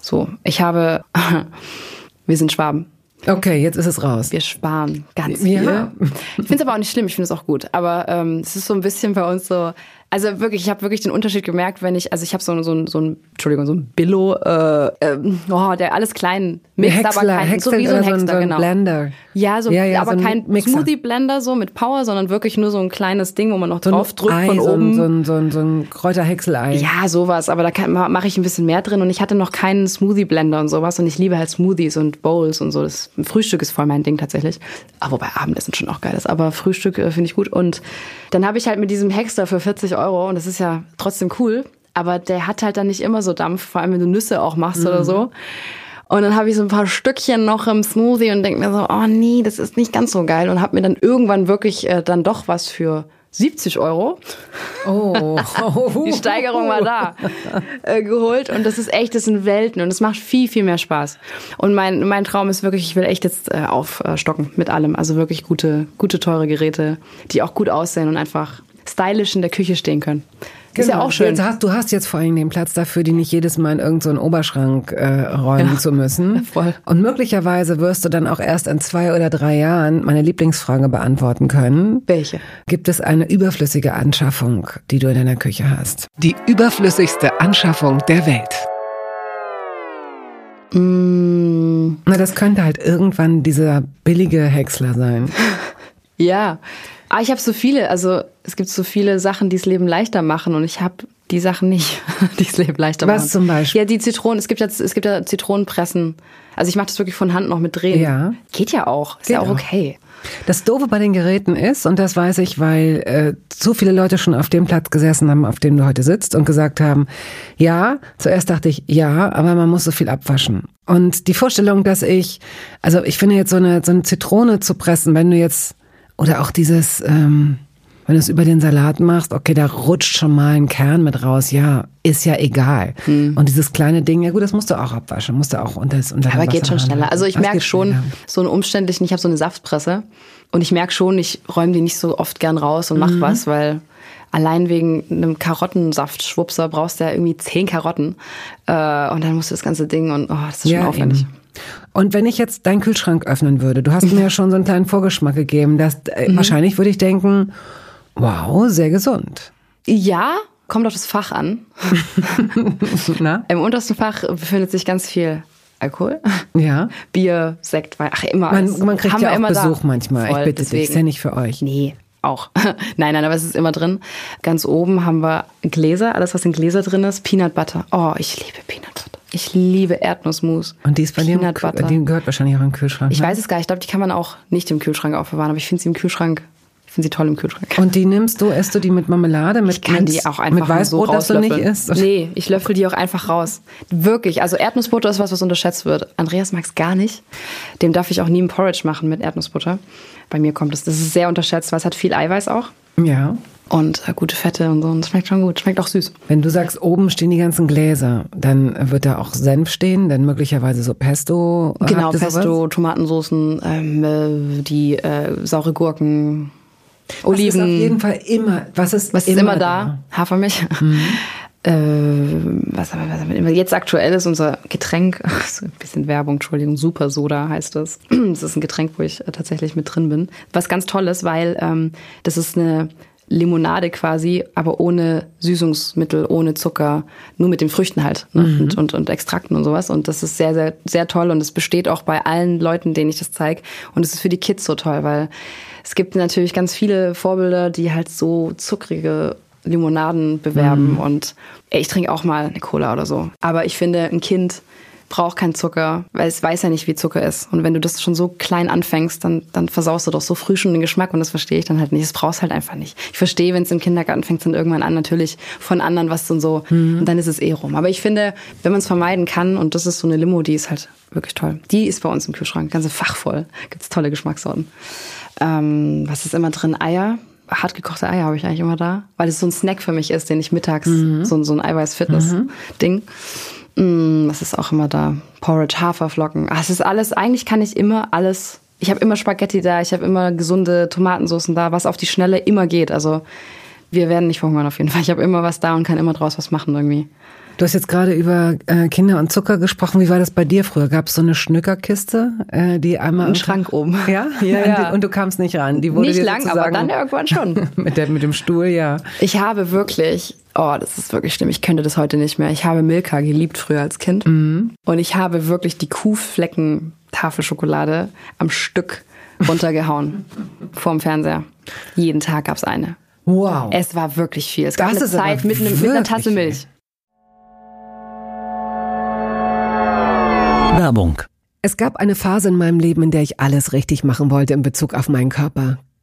Speaker 2: So, ich habe, wir sind Schwaben.
Speaker 1: Okay, jetzt ist es raus.
Speaker 2: Wir sparen ganz viel. Ja. Ich finde es aber auch nicht schlimm, ich finde es auch gut. Aber ähm, es ist so ein bisschen bei uns so, also wirklich, ich habe wirklich den Unterschied gemerkt, wenn ich, also ich habe so, so, so ein, Entschuldigung, so ein Billo, äh, äh, oh, der alles klein mixt,
Speaker 1: Häcksler, aber kein,
Speaker 2: Häcksler, so wie so ein Häcksler, so ein
Speaker 1: genau. Blender.
Speaker 2: Ja, so, ja, ja, aber so kein Smoothie-Blender so mit Power, sondern wirklich nur so ein kleines Ding, wo man noch drauf drückt Ei, von oben.
Speaker 1: So ein, so ein, so ein Kräuterhäckselei.
Speaker 2: Ja, sowas, aber da mache ich ein bisschen mehr drin und ich hatte noch keinen Smoothie-Blender und sowas und ich liebe halt Smoothies und Bowls und so. Das Frühstück ist voll mein Ding tatsächlich. Aber wobei Abendessen schon auch geil ist, aber Frühstück äh, finde ich gut und dann habe ich halt mit diesem Häcksler für 40 Euro und das ist ja trotzdem cool, aber der hat halt dann nicht immer so Dampf, vor allem wenn du Nüsse auch machst mhm. oder so. Und dann habe ich so ein paar Stückchen noch im Smoothie und denke mir so, oh nee, das ist nicht ganz so geil. Und habe mir dann irgendwann wirklich äh, dann doch was für 70 Euro.
Speaker 1: Oh.
Speaker 2: Die Steigerung war da. Äh, geholt. Und das ist echt, das sind Welten. Und es macht viel, viel mehr Spaß. Und mein, mein Traum ist wirklich, ich will echt jetzt äh, aufstocken mit allem. Also wirklich gute, gute, teure Geräte, die auch gut aussehen und einfach stylisch in der Küche stehen können. Genau. Ist ja genau. auch schön.
Speaker 1: Hast, du hast jetzt vor allem den Platz dafür, die nicht jedes Mal in irgendeinen so Oberschrank äh, räumen ja. zu müssen.
Speaker 2: Voll.
Speaker 1: Und möglicherweise wirst du dann auch erst in zwei oder drei Jahren meine Lieblingsfrage beantworten können.
Speaker 2: Welche?
Speaker 1: Gibt es eine überflüssige Anschaffung, die du in deiner Küche hast? Die überflüssigste Anschaffung der Welt.
Speaker 2: Mm.
Speaker 1: Na, das könnte halt irgendwann dieser billige Häcksler sein.
Speaker 2: ja. Ah, ich habe so viele, also es gibt so viele Sachen, die das Leben leichter machen und ich habe die Sachen nicht, die das Leben leichter machen.
Speaker 1: Was zum Beispiel?
Speaker 2: Ja, die Zitronen, es gibt ja, es gibt ja Zitronenpressen. Also ich mache das wirklich von Hand noch mit drehen.
Speaker 1: Ja.
Speaker 2: Geht ja auch, ist Geht ja auch okay.
Speaker 1: Das Doofe bei den Geräten ist, und das weiß ich, weil äh, so viele Leute schon auf dem Platz gesessen haben, auf dem du heute sitzt und gesagt haben, ja, zuerst dachte ich, ja, aber man muss so viel abwaschen. Und die Vorstellung, dass ich, also ich finde jetzt so eine, so eine Zitrone zu pressen, wenn du jetzt oder auch dieses, ähm, wenn du es über den Salat machst, okay, da rutscht schon mal ein Kern mit raus, ja, ist ja egal. Hm. Und dieses kleine Ding, ja gut, das musst du auch abwaschen, musst du auch unter das unter
Speaker 2: Aber geht schon schneller. Also ich merke schon, schneller. so einen umständlichen, ich habe so eine Saftpresse und ich merke schon, ich räume die nicht so oft gern raus und mach mhm. was, weil allein wegen einem Karottensaftschwupser brauchst du ja irgendwie zehn Karotten äh, und dann musst du das ganze Ding und oh, das ist schon ja, aufwendig. Eben.
Speaker 1: Und wenn ich jetzt deinen Kühlschrank öffnen würde, du hast mir ja schon so einen kleinen Vorgeschmack gegeben, dass äh, mhm. wahrscheinlich würde ich denken, wow, sehr gesund.
Speaker 2: Ja, kommt auf das Fach an. Im untersten Fach befindet sich ganz viel Alkohol.
Speaker 1: Ja.
Speaker 2: Bier, Sekt, Wein, ach immer
Speaker 1: alles. Man, man kriegt Haben ja auch Besuch da. manchmal. Voll, ich bitte deswegen. dich, ist ja nicht für euch.
Speaker 2: Nee, auch. nein, nein, aber es ist immer drin. Ganz oben haben wir Gläser, alles was in Gläser drin ist. Peanut Butter. Oh, ich liebe Peanut Butter. Ich liebe Erdnussmus.
Speaker 1: Und die ist bei dir, die gehört wahrscheinlich auch den Kühlschrank.
Speaker 2: Ich ne? weiß es gar nicht. Ich glaube, die kann man auch nicht im Kühlschrank aufbewahren, aber ich finde sie im Kühlschrank ich finde sie toll im Kühlschrank.
Speaker 1: Und die nimmst du, isst du die mit Marmelade? Mit,
Speaker 2: ich kann die auch einfach
Speaker 1: mit Weißbrot,
Speaker 2: so
Speaker 1: das du nicht isst?
Speaker 2: Nee, ich löffel die auch einfach raus. Wirklich, also Erdnussbutter ist was, was unterschätzt wird. Andreas mag es gar nicht. Dem darf ich auch nie ein Porridge machen mit Erdnussbutter. Bei mir kommt es, das ist sehr unterschätzt, weil es hat viel Eiweiß auch.
Speaker 1: Ja
Speaker 2: und äh, gute Fette und so. Und es schmeckt schon gut. Schmeckt auch süß.
Speaker 1: Wenn du sagst, oben stehen die ganzen Gläser, dann wird da auch Senf stehen, dann möglicherweise so Pesto.
Speaker 2: Genau, Pesto, sowas? Tomatensoßen, ähm, äh, die äh, saure Gurken, Oliven. Was ist
Speaker 1: auf jeden Fall immer, was ist,
Speaker 2: was ist immer, da? da? Hafermilch. Mhm. äh, was, was, was jetzt aktuell ist unser Getränk, so ein bisschen Werbung, Entschuldigung, Super Soda heißt das. Das ist ein Getränk, wo ich äh, tatsächlich mit drin bin. Was ganz toll ist, weil ähm, das ist eine Limonade quasi, aber ohne Süßungsmittel, ohne Zucker, nur mit den Früchten halt ne? mhm. und, und, und Extrakten und sowas. Und das ist sehr, sehr, sehr toll und es besteht auch bei allen Leuten, denen ich das zeige. Und es ist für die Kids so toll, weil es gibt natürlich ganz viele Vorbilder, die halt so zuckrige Limonaden bewerben mhm. und ey, ich trinke auch mal eine Cola oder so. Aber ich finde, ein Kind braucht keinen Zucker, weil es weiß ja nicht, wie Zucker ist. Und wenn du das schon so klein anfängst, dann, dann versaust du doch so früh schon den Geschmack und das verstehe ich dann halt nicht. Das brauchst halt einfach nicht. Ich verstehe, wenn es im Kindergarten fängt, dann irgendwann an, natürlich von anderen was und so. Mhm. Und dann ist es eh rum. Aber ich finde, wenn man es vermeiden kann, und das ist so eine Limo, die ist halt wirklich toll. Die ist bei uns im Kühlschrank, ganze Fach voll. Gibt's tolle Geschmackssorten. Ähm, was ist immer drin? Eier hartgekochte Eier habe ich eigentlich immer da, weil es so ein Snack für mich ist, den ich mittags, mhm. so, so ein Eiweiß-Fitness-Ding. Mhm. Mm, was ist auch immer da? Porridge, Haferflocken. Ach, es ist alles, eigentlich kann ich immer alles. Ich habe immer Spaghetti da, ich habe immer gesunde Tomatensoßen da, was auf die Schnelle immer geht. Also wir werden nicht verhungern auf jeden Fall. Ich habe immer was da und kann immer draus was machen irgendwie.
Speaker 1: Du hast jetzt gerade über äh, Kinder und Zucker gesprochen. Wie war das bei dir früher? Gab es so eine Schnückerkiste, äh, die einmal...
Speaker 2: Ein Schrank oben.
Speaker 1: Ja? ja, ja. Und du kamst nicht ran.
Speaker 2: Die wurde nicht lang, aber dann irgendwann schon.
Speaker 1: mit, der, mit dem Stuhl, ja.
Speaker 2: Ich habe wirklich... Oh, das ist wirklich schlimm. Ich könnte das heute nicht mehr. Ich habe Milka geliebt früher als Kind. Mhm. Und ich habe wirklich die Kuhflecken Tafelschokolade am Stück runtergehauen. vorm Fernseher. Jeden Tag gab's eine.
Speaker 1: Wow.
Speaker 2: Es war wirklich viel. Es gab das eine Zeit mit, mit einer Tasse Milch.
Speaker 1: Werbung. Es gab eine Phase in meinem Leben, in der ich alles richtig machen wollte in Bezug auf meinen Körper.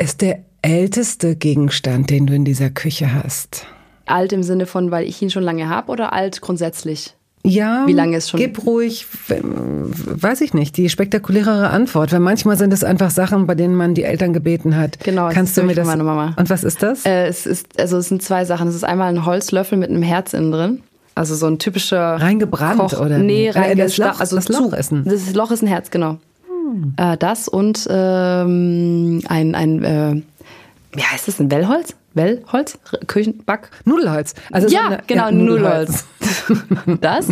Speaker 1: ist der älteste Gegenstand, den du in dieser Küche hast?
Speaker 2: Alt im Sinne von, weil ich ihn schon lange habe oder alt grundsätzlich?
Speaker 1: Ja,
Speaker 2: wie lange ist schon?
Speaker 1: Gib ruhig, weiß ich nicht, die spektakulärere Antwort. Weil manchmal sind es einfach Sachen, bei denen man die Eltern gebeten hat.
Speaker 2: Genau.
Speaker 1: Kannst du mir das?
Speaker 2: Meine Mama.
Speaker 1: Und was ist das?
Speaker 2: Äh, es ist, also es sind zwei Sachen. Es ist einmal ein Holzlöffel mit einem Herz innen drin. Also so ein typischer.
Speaker 1: Reingebrannt
Speaker 2: Koch
Speaker 1: oder?
Speaker 2: Nee,
Speaker 1: reingebrannt. Äh, das Loch,
Speaker 2: also
Speaker 1: das Loch ist ein.
Speaker 2: Das Loch ist ein Herz, genau. Hm. Äh, das und ähm, ein, ein äh, wie heißt das, ein Wellholz? Wellholz? Küchenback?
Speaker 1: Nudelholz.
Speaker 2: Also ja, so eine, genau, ja, Nudelholz. das.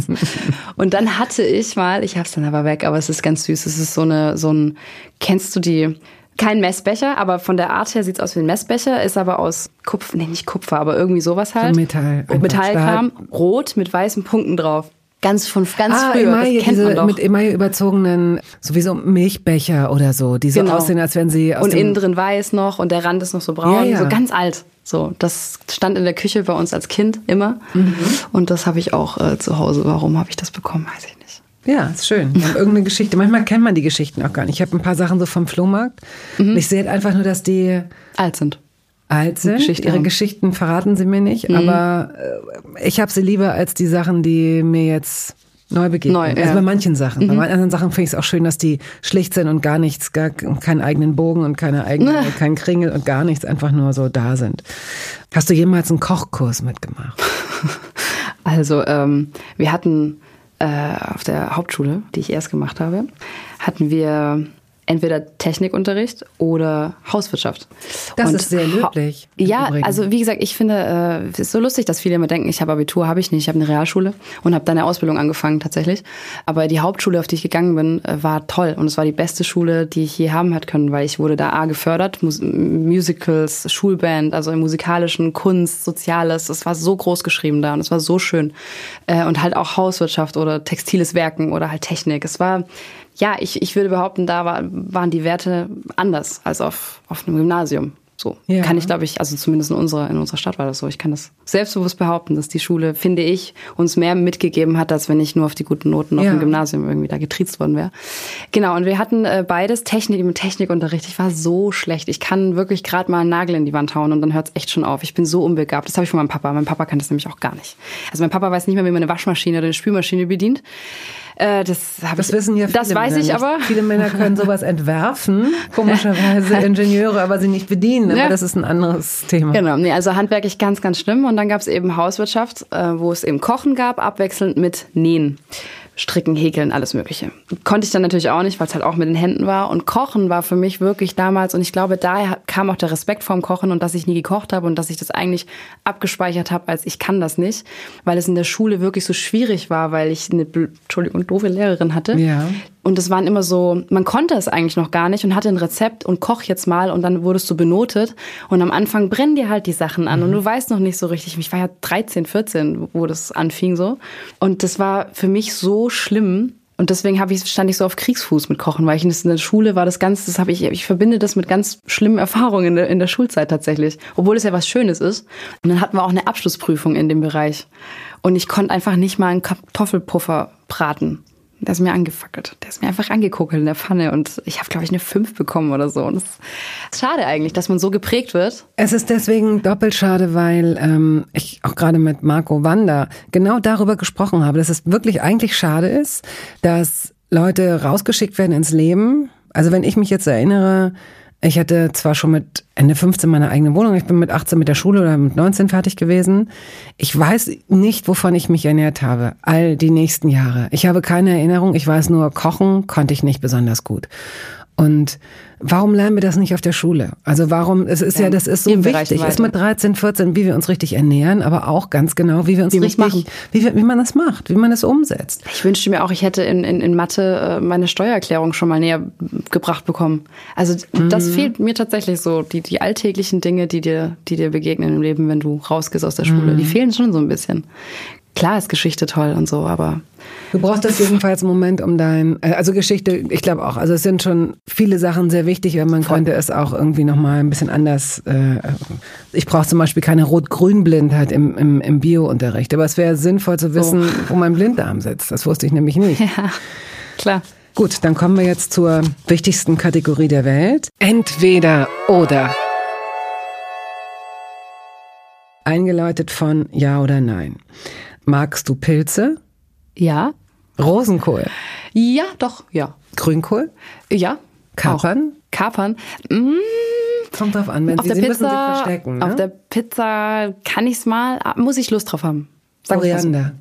Speaker 2: Und dann hatte ich mal, ich hab's dann aber weg, aber es ist ganz süß. Es ist so eine, so ein, kennst du die, kein Messbecher, aber von der Art her sieht's aus wie ein Messbecher, ist aber aus Kupfer, nee, nicht Kupfer, aber irgendwie sowas halt.
Speaker 1: Metall.
Speaker 2: Metallkram, rot mit weißen Punkten drauf. Ganz von ganz
Speaker 1: ah,
Speaker 2: früher,
Speaker 1: Emaille,
Speaker 2: das kennt
Speaker 1: diese
Speaker 2: man doch.
Speaker 1: mit Emaille überzogenen, sowieso Milchbecher oder so, die so
Speaker 2: Genau.
Speaker 1: aussehen, als wenn sie aus
Speaker 2: und innen drin weiß noch und der Rand ist noch so braun,
Speaker 1: Ja, ja.
Speaker 2: so ganz alt. So, das stand in der Küche bei uns als Kind immer.
Speaker 1: Mhm.
Speaker 2: Und das habe ich auch äh, zu Hause. Warum habe ich das bekommen, weiß ich nicht.
Speaker 1: Ja, ist schön. Haben irgendeine Geschichte. Manchmal kennt man die Geschichten auch gar nicht. Ich habe ein paar Sachen so vom Flohmarkt.
Speaker 2: Mhm.
Speaker 1: Und ich sehe halt einfach nur, dass die
Speaker 2: Alt sind.
Speaker 1: Alt sind.
Speaker 2: Geschichte
Speaker 1: Ihre
Speaker 2: haben. Mhm.
Speaker 1: Geschichten verraten sie mir nicht, aber äh, ich habe sie lieber als die Sachen, die mir jetzt neu begegnen.
Speaker 2: Neu,
Speaker 1: also
Speaker 2: ja. Mhm.
Speaker 1: bei manchen Sachen. Bei anderen Sachen finde ich es auch schön, dass die schlicht sind und gar nichts, gar keinen eigenen Bogen und keine eigene, keinen Kringel und gar nichts, einfach nur so da sind. Hast du jemals einen Kochkurs mitgemacht?
Speaker 2: Also, ähm, wir hatten äh, auf der Hauptschule, die ich erst gemacht habe, hatten wir entweder Technikunterricht oder Hauswirtschaft.
Speaker 1: Das
Speaker 2: Und
Speaker 1: ist sehr löblich.
Speaker 2: Ja,
Speaker 1: Übrigen.
Speaker 2: also wie gesagt, ich finde, äh, es ist so lustig, dass viele immer denken, ich habe Abitur, habe ich nicht, ich habe eine Realschule und habe dann eine Ausbildung angefangen tatsächlich. Aber die Hauptschule, auf die ich gegangen bin, äh, war toll und es war die beste Schule, die ich je haben hätte können, weil ich wurde da A gefördert, Mus Musicals, Schulband, also im musikalischen, Kunst, Soziales, es war so groß geschrieben da und es war so schön. Äh, und halt auch Hauswirtschaft oder textiles Werken oder halt Technik. Es war ja, ich, ich würde behaupten, da war, waren die Werte anders als auf, auf einem Gymnasium. So
Speaker 1: Ja.
Speaker 2: kann ich, glaube ich, also zumindest in unserer, in unserer Stadt war das so. Ich kann das selbstbewusst behaupten, dass die Schule, finde ich, uns mehr mitgegeben hat, als wenn ich nur auf die guten Noten auf
Speaker 1: Ja.
Speaker 2: dem Gymnasium irgendwie da getriezt worden wäre. Genau, und wir hatten äh, beides Technik im Technikunterricht. Ich war so schlecht. Ich kann wirklich gerade mal einen Nagel in die Wand hauen und dann hört es echt schon auf. Ich bin so unbegabt. Das habe ich von meinem Papa. Mein Papa kann das nämlich auch gar nicht. Also mein Papa weiß nicht mehr, wie man eine Waschmaschine oder eine Spülmaschine bedient. Äh, das habe ich,
Speaker 1: wissen ja viele
Speaker 2: Das weiß
Speaker 1: Männer
Speaker 2: ich
Speaker 1: nicht.
Speaker 2: aber.
Speaker 1: Viele Männer können sowas entwerfen, komischerweise Ingenieure, aber sie nicht bedienen. Aber
Speaker 2: Ja.
Speaker 1: das ist ein anderes Thema.
Speaker 2: Genau, nee, also handwerklich ganz, ganz schlimm. Und dann gab es eben Hauswirtschaft, äh, wo es eben Kochen gab, abwechselnd mit Nähen. Stricken, Häkeln, alles Mögliche. Konnte ich dann natürlich auch nicht, weil es halt auch mit den Händen war. Und Kochen war für mich wirklich damals, und ich glaube, daher kam auch der Respekt vorm Kochen und dass ich nie gekocht habe und dass ich das eigentlich abgespeichert habe, als ich kann das nicht, weil es in der Schule wirklich so schwierig war, weil ich eine, Entschuldigung, doofe Lehrerin hatte.
Speaker 1: Ja.
Speaker 2: Und es waren immer so, man konnte es eigentlich noch gar nicht und hatte ein Rezept und koch jetzt mal und dann wurdest du benotet. Und am Anfang brennen dir halt die Sachen an und du weißt noch nicht so richtig. Ich war ja 13, 14, wo das anfing so. Und das war für mich so schlimm. Und deswegen habe ich, stand ich so auf Kriegsfuß mit Kochen, weil ich in der Schule war das ganz, das habe ich, ich verbinde das mit ganz schlimmen Erfahrungen in der, in der Schulzeit tatsächlich. Obwohl es ja was Schönes ist. Und dann hatten wir auch eine Abschlussprüfung in dem Bereich. Und ich konnte einfach nicht mal einen Kartoffelpuffer braten. Der ist mir angefackelt. Der ist mir einfach angekuckelt in der Pfanne und ich habe, glaube ich, eine 5 bekommen oder so. Und das ist schade eigentlich, dass man so geprägt wird.
Speaker 1: Es ist deswegen doppelt schade, weil ähm, ich auch gerade mit Marco Wander genau darüber gesprochen habe, dass es wirklich eigentlich schade ist, dass Leute rausgeschickt werden ins Leben. Also wenn ich mich jetzt erinnere, ich hatte zwar schon mit Ende 15 meine eigene Wohnung, ich bin mit 18 mit der Schule oder mit 19 fertig gewesen. Ich weiß nicht, wovon ich mich ernährt habe, all die nächsten Jahre. Ich habe keine Erinnerung, ich weiß nur, kochen konnte ich nicht besonders gut. Und warum lernen wir das nicht auf der Schule? Also warum, es ist ja,
Speaker 2: Ja,
Speaker 1: das ist so wichtig, ist mit 13, 14, wie wir uns richtig ernähren, aber auch ganz genau, wie wir uns
Speaker 2: Wie
Speaker 1: richtig,
Speaker 2: machen.
Speaker 1: wie, wir, wie man das macht, wie man es umsetzt.
Speaker 2: Ich wünschte mir auch, ich hätte in, in, in Mathe äh, meine Steuererklärung schon mal näher gebracht bekommen. Also das fehlt mir tatsächlich so. Die, die alltäglichen Dinge, die dir, die dir begegnen im Leben, wenn du rausgehst aus der Schule, die fehlen schon so ein bisschen. Klar ist Geschichte toll und so, aber
Speaker 1: Du brauchst das jedenfalls einen Moment, um dein, äh, also Geschichte, ich glaube auch, also es sind schon viele Sachen sehr wichtig, aber man könnte es auch irgendwie nochmal ein bisschen anders, äh, ich brauche zum Beispiel keine Rot-Grün-Blindheit im, im, im Bio-Unterricht, aber es wäre sinnvoll zu wissen, wo mein Blinddarm sitzt, das wusste ich nämlich nicht.
Speaker 2: ja, klar.
Speaker 1: Gut, dann kommen wir jetzt zur wichtigsten Kategorie der Welt. Entweder oder. Eingeläutet von Ja oder Nein. Magst du Pilze?
Speaker 2: Ja.
Speaker 1: Rosenkohl?
Speaker 2: Ja, doch, ja.
Speaker 1: Grünkohl?
Speaker 2: Ja.
Speaker 1: Kapern?
Speaker 2: Auch. Kapern? Mmh.
Speaker 1: Kommt drauf an, wenn
Speaker 2: auf
Speaker 1: Sie
Speaker 2: der
Speaker 1: sie
Speaker 2: Pizza,
Speaker 1: müssen Sie verstecken. Ne?
Speaker 2: Auf der Pizza kann ich's mal, ah, muss ich Lust drauf haben. Sag ich.
Speaker 1: Koriander?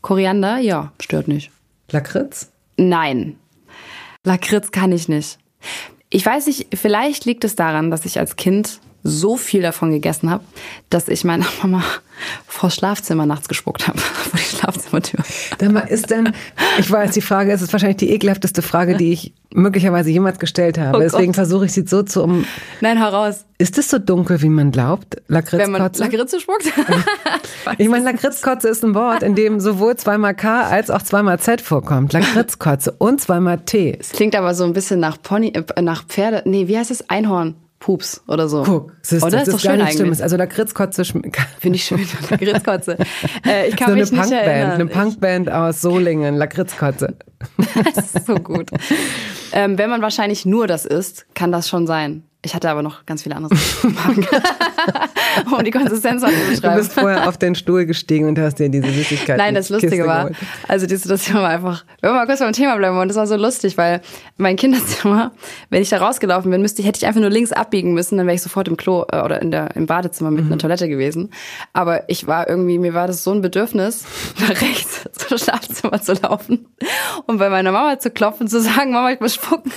Speaker 2: Koriander, ja, stört nicht.
Speaker 1: Lakritz?
Speaker 2: Nein. Lakritz kann ich nicht. Ich weiß nicht, vielleicht liegt es daran, dass ich als Kind so viel davon gegessen habe, dass ich meiner Mama vor Schlafzimmer nachts gespuckt habe, vor die Schlafzimmertür.
Speaker 1: Dann ist denn, ich weiß, die Frage es ist wahrscheinlich die ekelhafteste Frage, die ich möglicherweise jemals gestellt habe.
Speaker 2: Oh
Speaker 1: Deswegen versuche ich sie so zu um.
Speaker 2: Nein, heraus.
Speaker 1: Ist es so dunkel, wie man glaubt?
Speaker 2: Wenn man
Speaker 1: Lakritzkotze?
Speaker 2: Lakritze spuckt?
Speaker 1: Ich meine, Lakritzkotze ist ein Wort, in dem sowohl zweimal K als auch zweimal Z vorkommt. Lakritzkotze und zweimal T.
Speaker 2: Es klingt aber so ein bisschen nach Pony, äh, nach Pferde. Nee, wie heißt es? Einhorn. Pups oder so.
Speaker 1: Guck, siehst du,
Speaker 2: oder?
Speaker 1: das
Speaker 2: ist
Speaker 1: ist
Speaker 2: doch
Speaker 1: gar
Speaker 2: schön
Speaker 1: nicht schlimm.
Speaker 2: eigentlich.
Speaker 1: Also Lakritzkotze.
Speaker 2: Finde ich schön. Lakritzkotze. Äh, ich kann
Speaker 1: so eine
Speaker 2: mich nicht
Speaker 1: Punkband,
Speaker 2: erinnern.
Speaker 1: eine Punkband aus Solingen, Lakritzkotze.
Speaker 2: Das ist so gut. ähm, wenn man wahrscheinlich nur das isst, kann das schon sein. Ich hatte aber noch ganz viele andere Sachen um die Konsistenz zu
Speaker 1: Du bist vorher auf den Stuhl gestiegen und hast dir diese Süßigkeit.
Speaker 2: Nein, das Lustige war,
Speaker 1: Geholt.
Speaker 2: also die Situation war einfach, wenn wir mal kurz beim Thema bleiben wollen, das war so lustig, weil mein Kinderzimmer, wenn ich da rausgelaufen bin, müsste ich, hätte ich einfach nur links abbiegen müssen, dann wäre ich sofort im Klo äh, oder in der, im Badezimmer mit einer Toilette gewesen. Aber ich war irgendwie, mir war das so ein Bedürfnis, nach rechts zum Schlafzimmer zu laufen und bei meiner Mama zu klopfen, zu sagen, Mama, ich muss spucken.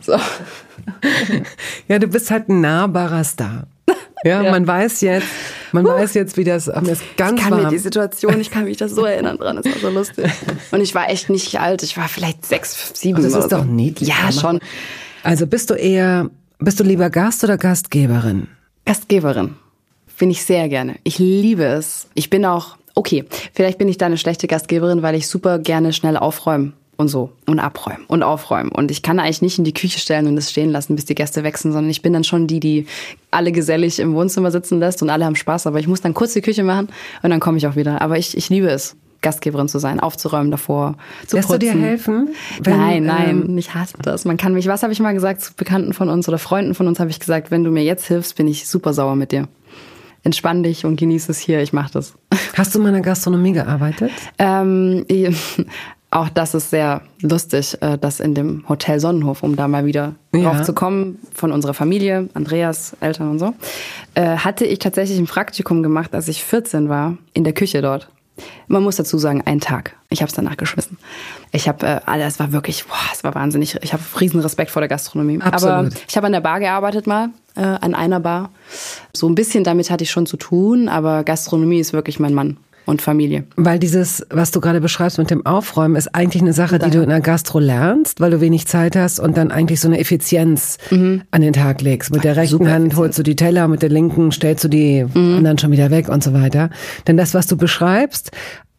Speaker 2: So.
Speaker 1: Ja, du bist halt ein nahbarer Star. Ja,
Speaker 2: Ja.
Speaker 1: man weiß jetzt, man weiß jetzt, wie das, mir ist ganz
Speaker 2: Ich kann mir
Speaker 1: warm.
Speaker 2: die Situation, ich kann mich da so erinnern dran, das war so lustig. Und ich war echt nicht alt, ich war vielleicht sechs, sieben
Speaker 1: das
Speaker 2: oder
Speaker 1: ist
Speaker 2: so.
Speaker 1: doch niedlich,
Speaker 2: Ja, schon.
Speaker 1: Also bist du eher, bist du lieber Gast oder Gastgeberin?
Speaker 2: Gastgeberin. Bin ich sehr gerne. Ich liebe es. Ich bin auch, okay, vielleicht bin ich da eine schlechte Gastgeberin, weil ich super gerne schnell aufräume und so und abräumen und aufräumen. Und ich kann eigentlich nicht in die Küche stellen und es stehen lassen, bis die Gäste wechseln, sondern ich bin dann schon die, die alle gesellig im Wohnzimmer sitzen lässt und alle haben Spaß. Aber ich muss dann kurz die Küche machen und dann komme ich auch wieder. Aber ich, ich liebe es. Gastgeberin zu sein, aufzuräumen davor, zu
Speaker 1: Lässt du dir
Speaker 2: putzen.
Speaker 1: helfen? wenn,
Speaker 2: nein, nein,
Speaker 1: ähm,
Speaker 2: ich hasse das. Man kann mich, was habe ich mal gesagt zu Bekannten von uns oder Freunden von uns, habe ich gesagt, wenn du mir jetzt hilfst, bin ich super sauer mit dir. Entspann dich und genieß es hier, ich mach das.
Speaker 1: Hast du mal in der Gastronomie gearbeitet?
Speaker 2: Ähm, auch das ist sehr lustig, äh, das in dem Hotel Sonnenhof, um da mal wieder
Speaker 1: Ja.
Speaker 2: drauf zu kommen, von unserer Familie, Andreas Eltern und so, äh, hatte ich tatsächlich ein Praktikum gemacht, als ich 14 war, in der Küche dort. Man muss dazu sagen, einen Tag. Ich habe es danach geschmissen. Ich habe, äh, alles es war wirklich, boah, es war wahnsinnig. Ich habe riesen Respekt vor der Gastronomie.
Speaker 1: Absolut.
Speaker 2: Aber ich habe an der Bar gearbeitet mal, äh, an einer Bar. So ein bisschen damit hatte ich schon zu tun, aber Gastronomie ist wirklich mein Mann und Familie.
Speaker 1: Weil dieses, was du gerade beschreibst mit dem Aufräumen, ist eigentlich eine Sache, die du in der Gastro lernst, weil du wenig Zeit hast und dann eigentlich so eine Effizienz an den Tag legst. Mit der rechten
Speaker 2: Super
Speaker 1: Hand holst du die Teller, mit der linken stellst du die anderen schon wieder weg und so weiter. Denn das, was du beschreibst,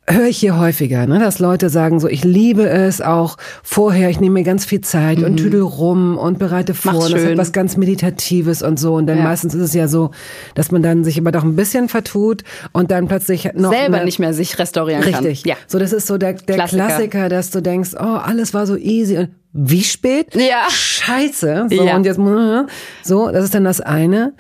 Speaker 1: höre ich hier häufiger, ne? dass Leute sagen so, ich liebe es auch vorher, ich nehme mir ganz viel Zeit und tüdel rum und bereite vor.
Speaker 2: Mach's
Speaker 1: und das hat
Speaker 2: schön.
Speaker 1: was ganz Meditatives und so. Und dann
Speaker 2: Ja.
Speaker 1: meistens ist es ja so, dass man dann sich immer doch ein bisschen vertut und dann plötzlich noch
Speaker 2: Selber
Speaker 1: eine,
Speaker 2: nicht mehr sich restaurieren kann.
Speaker 1: Richtig.
Speaker 2: Ja.
Speaker 1: So, das ist so der, der Klassiker.
Speaker 2: Klassiker.
Speaker 1: dass du denkst, oh, alles war so easy und wie spät?
Speaker 2: Ja.
Speaker 1: Scheiße. So,
Speaker 2: Ja.
Speaker 1: und jetzt, so, das ist dann das eine.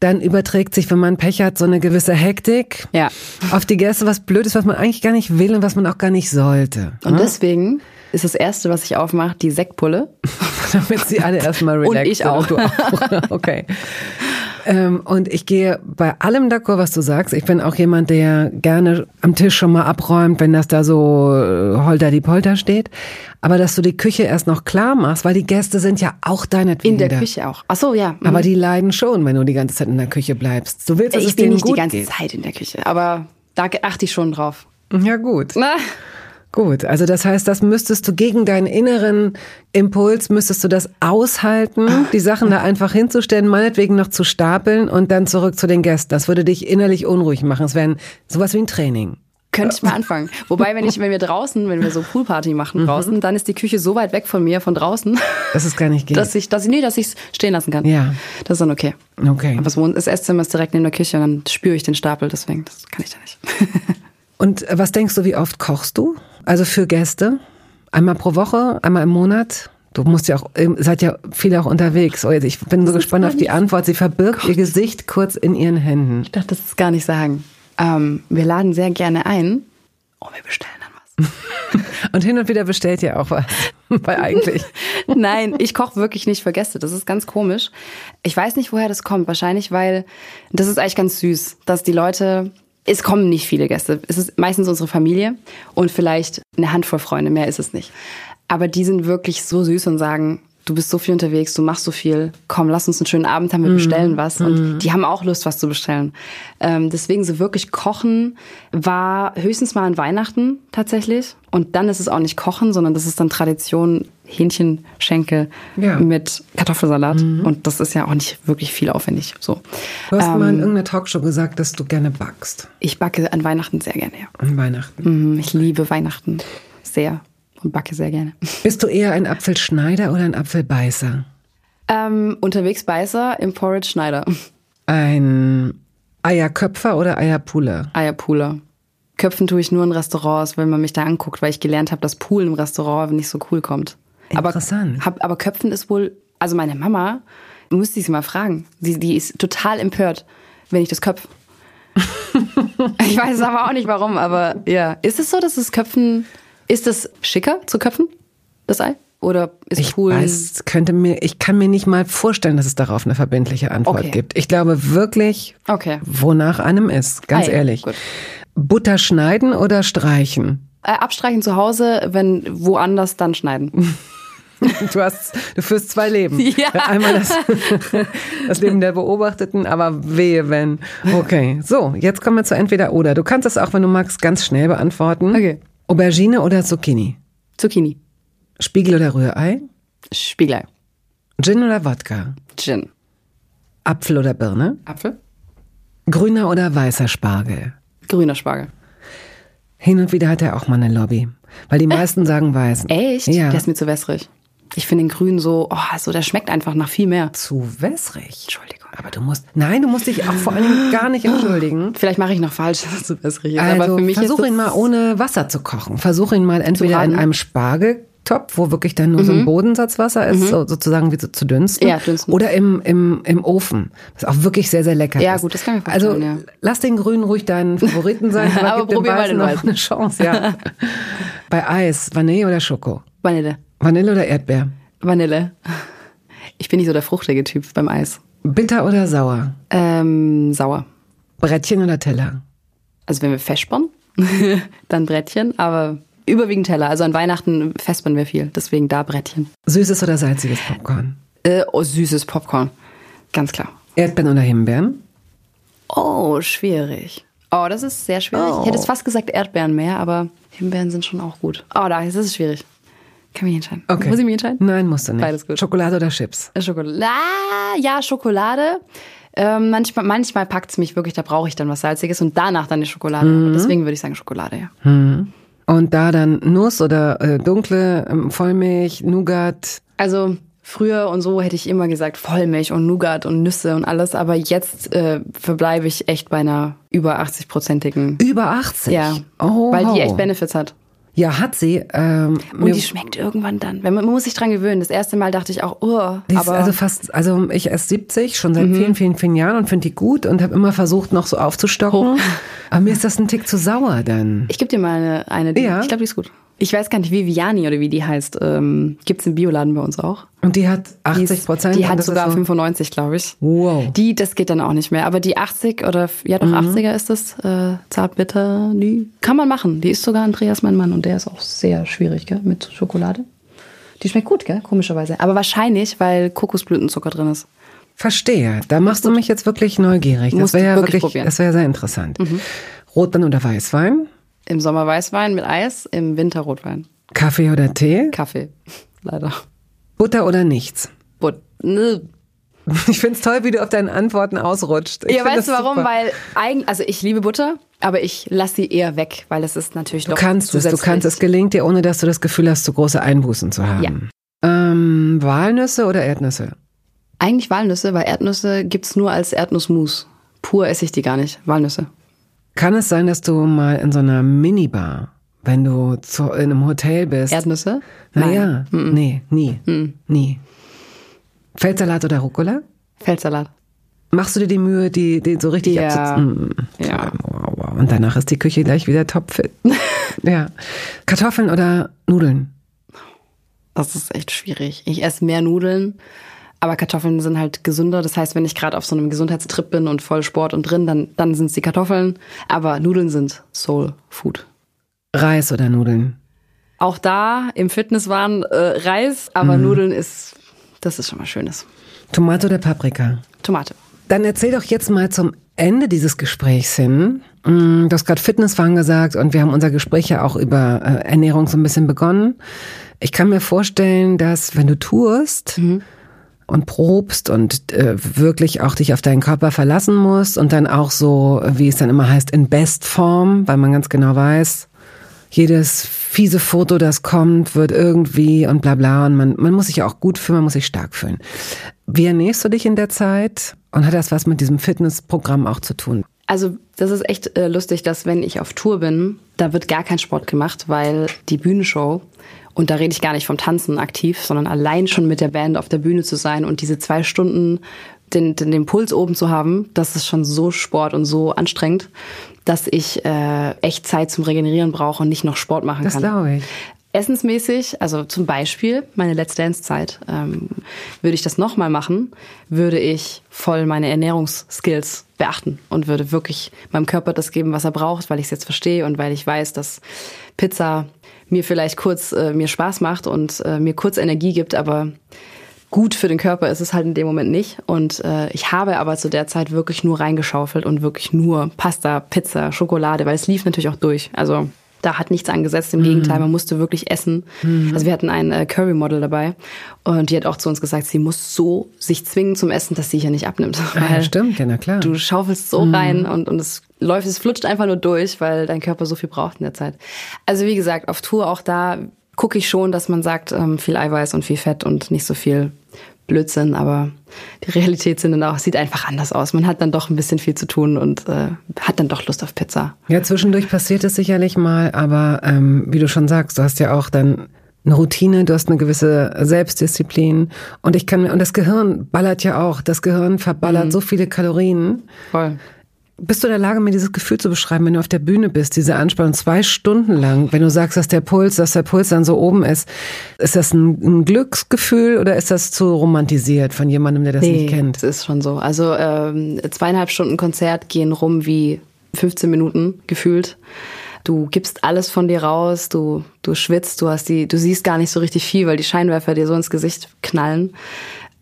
Speaker 1: Dann überträgt sich, wenn man Pech hat, so eine gewisse Hektik
Speaker 2: Ja.
Speaker 1: auf die Gäste, was blöd ist, was man eigentlich gar nicht will und was man auch gar nicht sollte.
Speaker 2: Und deswegen ist das erste, was ich aufmache, die Sektpulle.
Speaker 1: Damit sie alle erstmal
Speaker 2: Und
Speaker 1: relaxed
Speaker 2: ich auch.
Speaker 1: du auch. Okay. Ähm, und ich gehe bei allem d'accord, was du sagst. Ich bin auch jemand, der gerne am Tisch schon mal abräumt, wenn das da so äh, holter die Polter steht. Aber dass du die Küche erst noch klar machst, weil die Gäste sind ja auch deinetwegen
Speaker 2: In der
Speaker 1: da.
Speaker 2: Küche auch. Ach so, ja. Mhm.
Speaker 1: Aber die leiden schon, wenn du die ganze Zeit in der Küche bleibst. Du willst, dass es
Speaker 2: ich bin
Speaker 1: denen
Speaker 2: nicht die
Speaker 1: gut
Speaker 2: ganze
Speaker 1: geht.
Speaker 2: Zeit in der Küche, aber da achte ich schon drauf.
Speaker 1: Ja gut.
Speaker 2: Na,
Speaker 1: Gut, also das heißt, das müsstest du gegen deinen inneren Impuls, müsstest du das aushalten, die Sachen da einfach hinzustellen, meinetwegen noch zu stapeln und dann zurück zu den Gästen. Das würde dich innerlich unruhig machen. Es wäre sowas wie ein Training.
Speaker 2: könnte ich mal anfangen. Wobei, wenn ich, wenn wir draußen, wenn wir so Poolparty machen draußen, dann ist die Küche so weit weg von mir, von draußen,
Speaker 1: Dass es gar nicht geht.
Speaker 2: dass ich, dass ich, nee, dass ich es stehen lassen kann.
Speaker 1: Ja.
Speaker 2: Das ist dann okay.
Speaker 1: Okay.
Speaker 2: Aber das, Wohn das Esszimmer ist direkt neben der Küche und dann spüre ich den Stapel, deswegen, das kann ich da nicht.
Speaker 1: Und äh, was denkst du, wie oft kochst du? Also für Gäste? Einmal pro Woche, einmal im Monat? Du musst ja auch, seid ja viele auch unterwegs. Oh, ich bin so gespannt auf die Antwort. Sie verbirgt Gott. ihr Gesicht kurz in ihren Händen.
Speaker 2: Ich dachte, das ist gar nicht sagen. Ähm, wir laden sehr gerne ein. Oh, wir bestellen dann
Speaker 1: was. und hin und wieder bestellt ihr auch was. Weil eigentlich.
Speaker 2: Nein, ich koche wirklich nicht für Gäste. Das ist ganz komisch. Ich weiß nicht, woher das kommt. Wahrscheinlich, weil das ist eigentlich ganz süß, dass die Leute es kommen nicht viele Gäste. Es ist meistens unsere Familie und vielleicht eine Handvoll Freunde, mehr ist es nicht. Aber die sind wirklich so süß und sagen, du bist so viel unterwegs, du machst so viel, komm, lass uns einen schönen Abend haben, wir mhm. bestellen was. Und mhm. die haben auch Lust, was zu bestellen. Ähm, deswegen so wirklich kochen war höchstens mal an Weihnachten tatsächlich. Und dann ist es auch nicht kochen, sondern das ist dann Tradition Hähnchenschenkel ja. mit Kartoffelsalat. Mhm. Und das ist ja auch nicht wirklich viel aufwendig. So.
Speaker 1: Du hast ähm, mal in irgendeiner Talkshow gesagt, dass du gerne backst.
Speaker 2: Ich backe an Weihnachten sehr gerne, ja.
Speaker 1: An Weihnachten.
Speaker 2: Mhm, ich liebe Weihnachten sehr und backe sehr gerne.
Speaker 1: Bist du eher ein Apfelschneider oder ein Apfelbeißer?
Speaker 2: Ähm, unterwegs Beißer, im Porridge Schneider.
Speaker 1: Ein Eierköpfer oder Eierpuler?
Speaker 2: Eierpuler. Köpfen tue ich nur in Restaurants, wenn man mich da anguckt, weil ich gelernt habe, dass Poolen im Restaurant nicht so cool kommt.
Speaker 1: Interessant.
Speaker 2: Aber, hab, aber Köpfen ist wohl, also meine Mama, müsste ich sie mal fragen. Sie, die ist total empört, wenn ich das köpf. ich weiß aber auch nicht warum, aber ja. Ist es so, dass das Köpfen, ist es schicker zu köpfen, das Ei? Oder ist
Speaker 1: ich
Speaker 2: Pool?
Speaker 1: Weiß, könnte mir, ich kann mir nicht mal vorstellen, dass es darauf eine verbindliche Antwort okay. gibt. Ich glaube wirklich,
Speaker 2: okay.
Speaker 1: wonach einem ist, ganz ah, ja. ehrlich. Gut. Butter schneiden oder streichen?
Speaker 2: Äh, abstreichen zu Hause, wenn woanders dann schneiden.
Speaker 1: Du hast, du führst zwei Leben.
Speaker 2: Ja.
Speaker 1: Einmal das, das Leben der Beobachteten, aber wehe, wenn. Okay, so, jetzt kommen wir zu entweder oder. Du kannst das auch, wenn du magst, ganz schnell beantworten.
Speaker 2: Okay.
Speaker 1: Aubergine oder Zucchini?
Speaker 2: Zucchini.
Speaker 1: Spiegel oder Rührei?
Speaker 2: Spiegelei.
Speaker 1: Gin oder Wodka?
Speaker 2: Gin.
Speaker 1: Apfel oder Birne?
Speaker 2: Apfel.
Speaker 1: Grüner oder weißer Spargel?
Speaker 2: Grüner Spargel.
Speaker 1: Hin und wieder hat er auch mal eine Lobby. Weil die meisten äh, sagen weiß.
Speaker 2: Echt? Ja. Der ist mir zu wässrig. Ich finde den Grün so, oh, so, der schmeckt einfach nach viel mehr.
Speaker 1: Zu wässrig?
Speaker 2: Entschuldigung.
Speaker 1: Aber du musst, nein, du musst dich auch vor allem gar nicht entschuldigen.
Speaker 2: Vielleicht mache ich noch falsch, dass zu wässrig ist.
Speaker 1: Also
Speaker 2: aber für mich
Speaker 1: versuch ihn mal ohne Wasser zu kochen. Versuch ihn mal entweder in einem Spargel Topf, wo wirklich dann nur mhm. so ein mhm. Bodensatzwasser ist, mhm. so, sozusagen wie so zu dünsten.
Speaker 2: Ja, dünsten.
Speaker 1: Oder im, im, im Ofen. Das ist auch wirklich sehr, sehr lecker
Speaker 2: ja,
Speaker 1: ist.
Speaker 2: gut, das kann ich
Speaker 1: Also
Speaker 2: ja.
Speaker 1: lass den Grünen ruhig deinen Favoriten sein,
Speaker 2: aber, aber probier mal den
Speaker 1: noch eine Chance. Ja. Bei Eis, Vanille oder Schoko?
Speaker 2: Vanille.
Speaker 1: Vanille oder Erdbeer?
Speaker 2: Vanille. Ich bin nicht so der fruchtige Typ beim Eis.
Speaker 1: Bitter oder sauer?
Speaker 2: Ähm, sauer.
Speaker 1: Brettchen oder Teller?
Speaker 2: Also wenn wir festspannen, dann Brettchen, aber Überwiegend Teller. Also an Weihnachten festbauen wir viel. Deswegen da Brettchen.
Speaker 1: Süßes oder salziges Popcorn?
Speaker 2: Äh, oh, süßes Popcorn. Ganz klar.
Speaker 1: Erdbeeren oder Himbeeren?
Speaker 2: Oh, schwierig. Oh, das ist sehr schwierig. Oh. Ich hätte es fast gesagt Erdbeeren mehr, aber Himbeeren sind schon auch gut. Oh, da ist es schwierig. Kann mich entscheiden.
Speaker 1: Okay.
Speaker 2: Muss ich mich entscheiden?
Speaker 1: Nein, musst du nicht.
Speaker 2: Beides gut.
Speaker 1: Schokolade oder Chips?
Speaker 2: Äh, Schokolade. Ah, ja, Schokolade. Ähm, manchmal manchmal packt es mich wirklich, da brauche ich dann was Salziges und danach dann die Schokolade. Mhm. Deswegen würde ich sagen Schokolade, ja.
Speaker 1: Mhm. Und da dann Nuss oder äh, dunkle ähm, Vollmilch, Nougat.
Speaker 2: Also früher und so hätte ich immer gesagt Vollmilch und Nougat und Nüsse und alles, aber jetzt äh, verbleibe ich echt bei einer über 80-prozentigen.
Speaker 1: Über 80?
Speaker 2: Ja.
Speaker 1: Oh.
Speaker 2: Weil die echt Benefits hat.
Speaker 1: Ja, hat sie.
Speaker 2: Ähm, und die schmeckt irgendwann dann. Man, muss sich dran gewöhnen. Das erste Mal dachte ich auch, oh. aber
Speaker 1: also fast, also ich esse 70 schon seit mhm. vielen, vielen, vielen Jahren und finde die gut und habe immer versucht, noch so aufzustocken. Oh. Aber mir ist das ein Tick zu sauer dann.
Speaker 2: Ich gebe dir mal eine, eine die,
Speaker 1: ja.
Speaker 2: ich glaube, die ist gut. Ich weiß gar nicht, wie Viviani oder wie die heißt. Ähm, Gibt es im Bioladen bei uns auch.
Speaker 1: Und die hat 80 Prozent?
Speaker 2: Die, die hat sogar so 95, glaube ich.
Speaker 1: Wow.
Speaker 2: Die, das geht dann auch nicht mehr. Aber die 80 oder, ja doch, mhm. 80er ist das, äh, Zartbitter, die kann man machen. Die ist sogar Andreas, mein Mann. Und der ist auch sehr schwierig, gell, mit Schokolade. Die schmeckt gut, gell, komischerweise. Aber wahrscheinlich, weil Kokosblütenzucker drin ist.
Speaker 1: Verstehe. Da machst du mich jetzt wirklich neugierig. Das wäre ja wirklich, probieren. das wäre sehr interessant. Mhm. Rotwein oder Weißwein?
Speaker 2: Im Sommer Weißwein mit Eis, im Winter Rotwein.
Speaker 1: Kaffee oder Tee?
Speaker 2: Kaffee, leider.
Speaker 1: Butter oder nichts?
Speaker 2: Butter. Ne.
Speaker 1: Ich find's toll, wie du auf deinen Antworten ausrutscht. Ich
Speaker 2: ja, weißt du warum? Super. Weil eigentlich, also ich liebe Butter, aber ich lasse sie eher weg, weil es ist natürlich
Speaker 1: du kannst es, du kannst es gelingt dir, ohne dass du das Gefühl hast, zu große Einbußen zu haben. Ja. Ähm, Walnüsse oder Erdnüsse?
Speaker 2: Eigentlich Walnüsse, weil Erdnüsse gibt's nur als Erdnussmus. Pur esse ich die gar nicht. Walnüsse.
Speaker 1: Kann es sein, dass du mal in so einer Minibar wenn du zu, in einem Hotel bist.
Speaker 2: Erdnüsse?
Speaker 1: Naja, mm nee, nie. Mm. Nie. Feldsalat oder Rucola?
Speaker 2: Feldsalat.
Speaker 1: Machst du dir die Mühe, die, die so richtig
Speaker 2: ja.
Speaker 1: abzuziehen?
Speaker 2: Ja.
Speaker 1: Wow, wow. Und danach ist die Küche gleich wieder topfit. ja. Kartoffeln oder Nudeln?
Speaker 2: Das ist echt schwierig. Ich esse mehr Nudeln, aber Kartoffeln sind halt gesünder. Das heißt, wenn ich gerade auf so einem Gesundheitstrip bin und voll Sport und drin, dann, dann sind es die Kartoffeln. Aber Nudeln sind Soul Food.
Speaker 1: Reis oder Nudeln?
Speaker 2: Auch da im Fitnesswahn äh, Reis, aber mhm. Nudeln ist, das ist schon mal Schönes.
Speaker 1: Tomate oder Paprika?
Speaker 2: Tomate.
Speaker 1: Dann erzähl doch jetzt mal zum Ende dieses Gesprächs hin. Mm, du hast gerade Fitnesswahn gesagt und wir haben unser Gespräch ja auch über äh, Ernährung so ein bisschen begonnen. Ich kann mir vorstellen, dass wenn du tust mhm. Und probst und äh, wirklich auch dich auf deinen Körper verlassen musst und dann auch so, wie es dann immer heißt, in Bestform, weil man ganz genau weiß, jedes fiese Foto, das kommt, wird irgendwie und bla bla und man, man muss sich auch gut fühlen, man muss sich stark fühlen. Wie ernährst du dich in der Zeit und hat das was mit diesem Fitnessprogramm auch zu tun?
Speaker 2: Also das ist echt äh, lustig, dass wenn ich auf Tour bin, da wird gar kein Sport gemacht, weil die Bühnenshow und da rede ich gar nicht vom Tanzen aktiv, sondern allein schon mit der Band auf der Bühne zu sein und diese zwei Stunden den, den, den Puls oben zu haben, das ist schon so Sport und so anstrengend, dass ich äh, echt Zeit zum Regenerieren brauche und nicht noch Sport machen
Speaker 1: das
Speaker 2: kann.
Speaker 1: Das glaube ich.
Speaker 2: Essensmäßig, also zum Beispiel meine Let's Dance-Zeit, ähm, würde ich das nochmal machen, würde ich voll meine Ernährungsskills beachten und würde wirklich meinem Körper das geben, was er braucht, weil ich es jetzt verstehe und weil ich weiß, dass Pizza mir vielleicht kurz äh, mir Spaß macht und äh, mir kurz Energie gibt, aber gut für den Körper ist es halt in dem Moment nicht. Und äh, ich habe aber zu der Zeit wirklich nur reingeschaufelt und wirklich nur Pasta, Pizza, Schokolade, weil es lief natürlich auch durch. Also da hat nichts angesetzt. Im mhm. Gegenteil, man musste wirklich essen. Mhm. Also wir hatten ein äh, Curry-Model dabei und die hat auch zu uns gesagt, sie muss so sich zwingen zum Essen, dass sie hier nicht abnimmt.
Speaker 1: Ah, ja, stimmt, ja, na klar.
Speaker 2: Du schaufelst so mhm. rein und, und es läuft, es flutscht einfach nur durch, weil dein Körper so viel braucht in der Zeit. Also wie gesagt, auf Tour auch da gucke ich schon, dass man sagt, ähm, viel Eiweiß und viel Fett und nicht so viel Blödsinn, aber die Realität sind dann auch, sieht einfach anders aus. Man hat dann doch ein bisschen viel zu tun und äh, hat dann doch Lust auf Pizza.
Speaker 1: Ja, zwischendurch passiert es sicherlich mal, aber ähm, wie du schon sagst, du hast ja auch dann eine Routine, du hast eine gewisse Selbstdisziplin und ich kann mir, und das Gehirn ballert ja auch, das Gehirn verballert mhm. so viele Kalorien.
Speaker 2: Voll.
Speaker 1: Bist du in der Lage, mir dieses Gefühl zu beschreiben, wenn du auf der Bühne bist, diese Anspannung zwei Stunden lang, wenn du sagst, dass der Puls, dass der Puls dann so oben ist, ist das ein, ein Glücksgefühl oder ist das zu romantisiert von jemandem, der das
Speaker 2: nee,
Speaker 1: nicht kennt?
Speaker 2: Das ist schon so. Also ähm, zweieinhalb Stunden Konzert gehen rum wie 15 Minuten gefühlt. Du gibst alles von dir raus, du, du schwitzt, du hast die, du siehst gar nicht so richtig viel, weil die Scheinwerfer dir so ins Gesicht knallen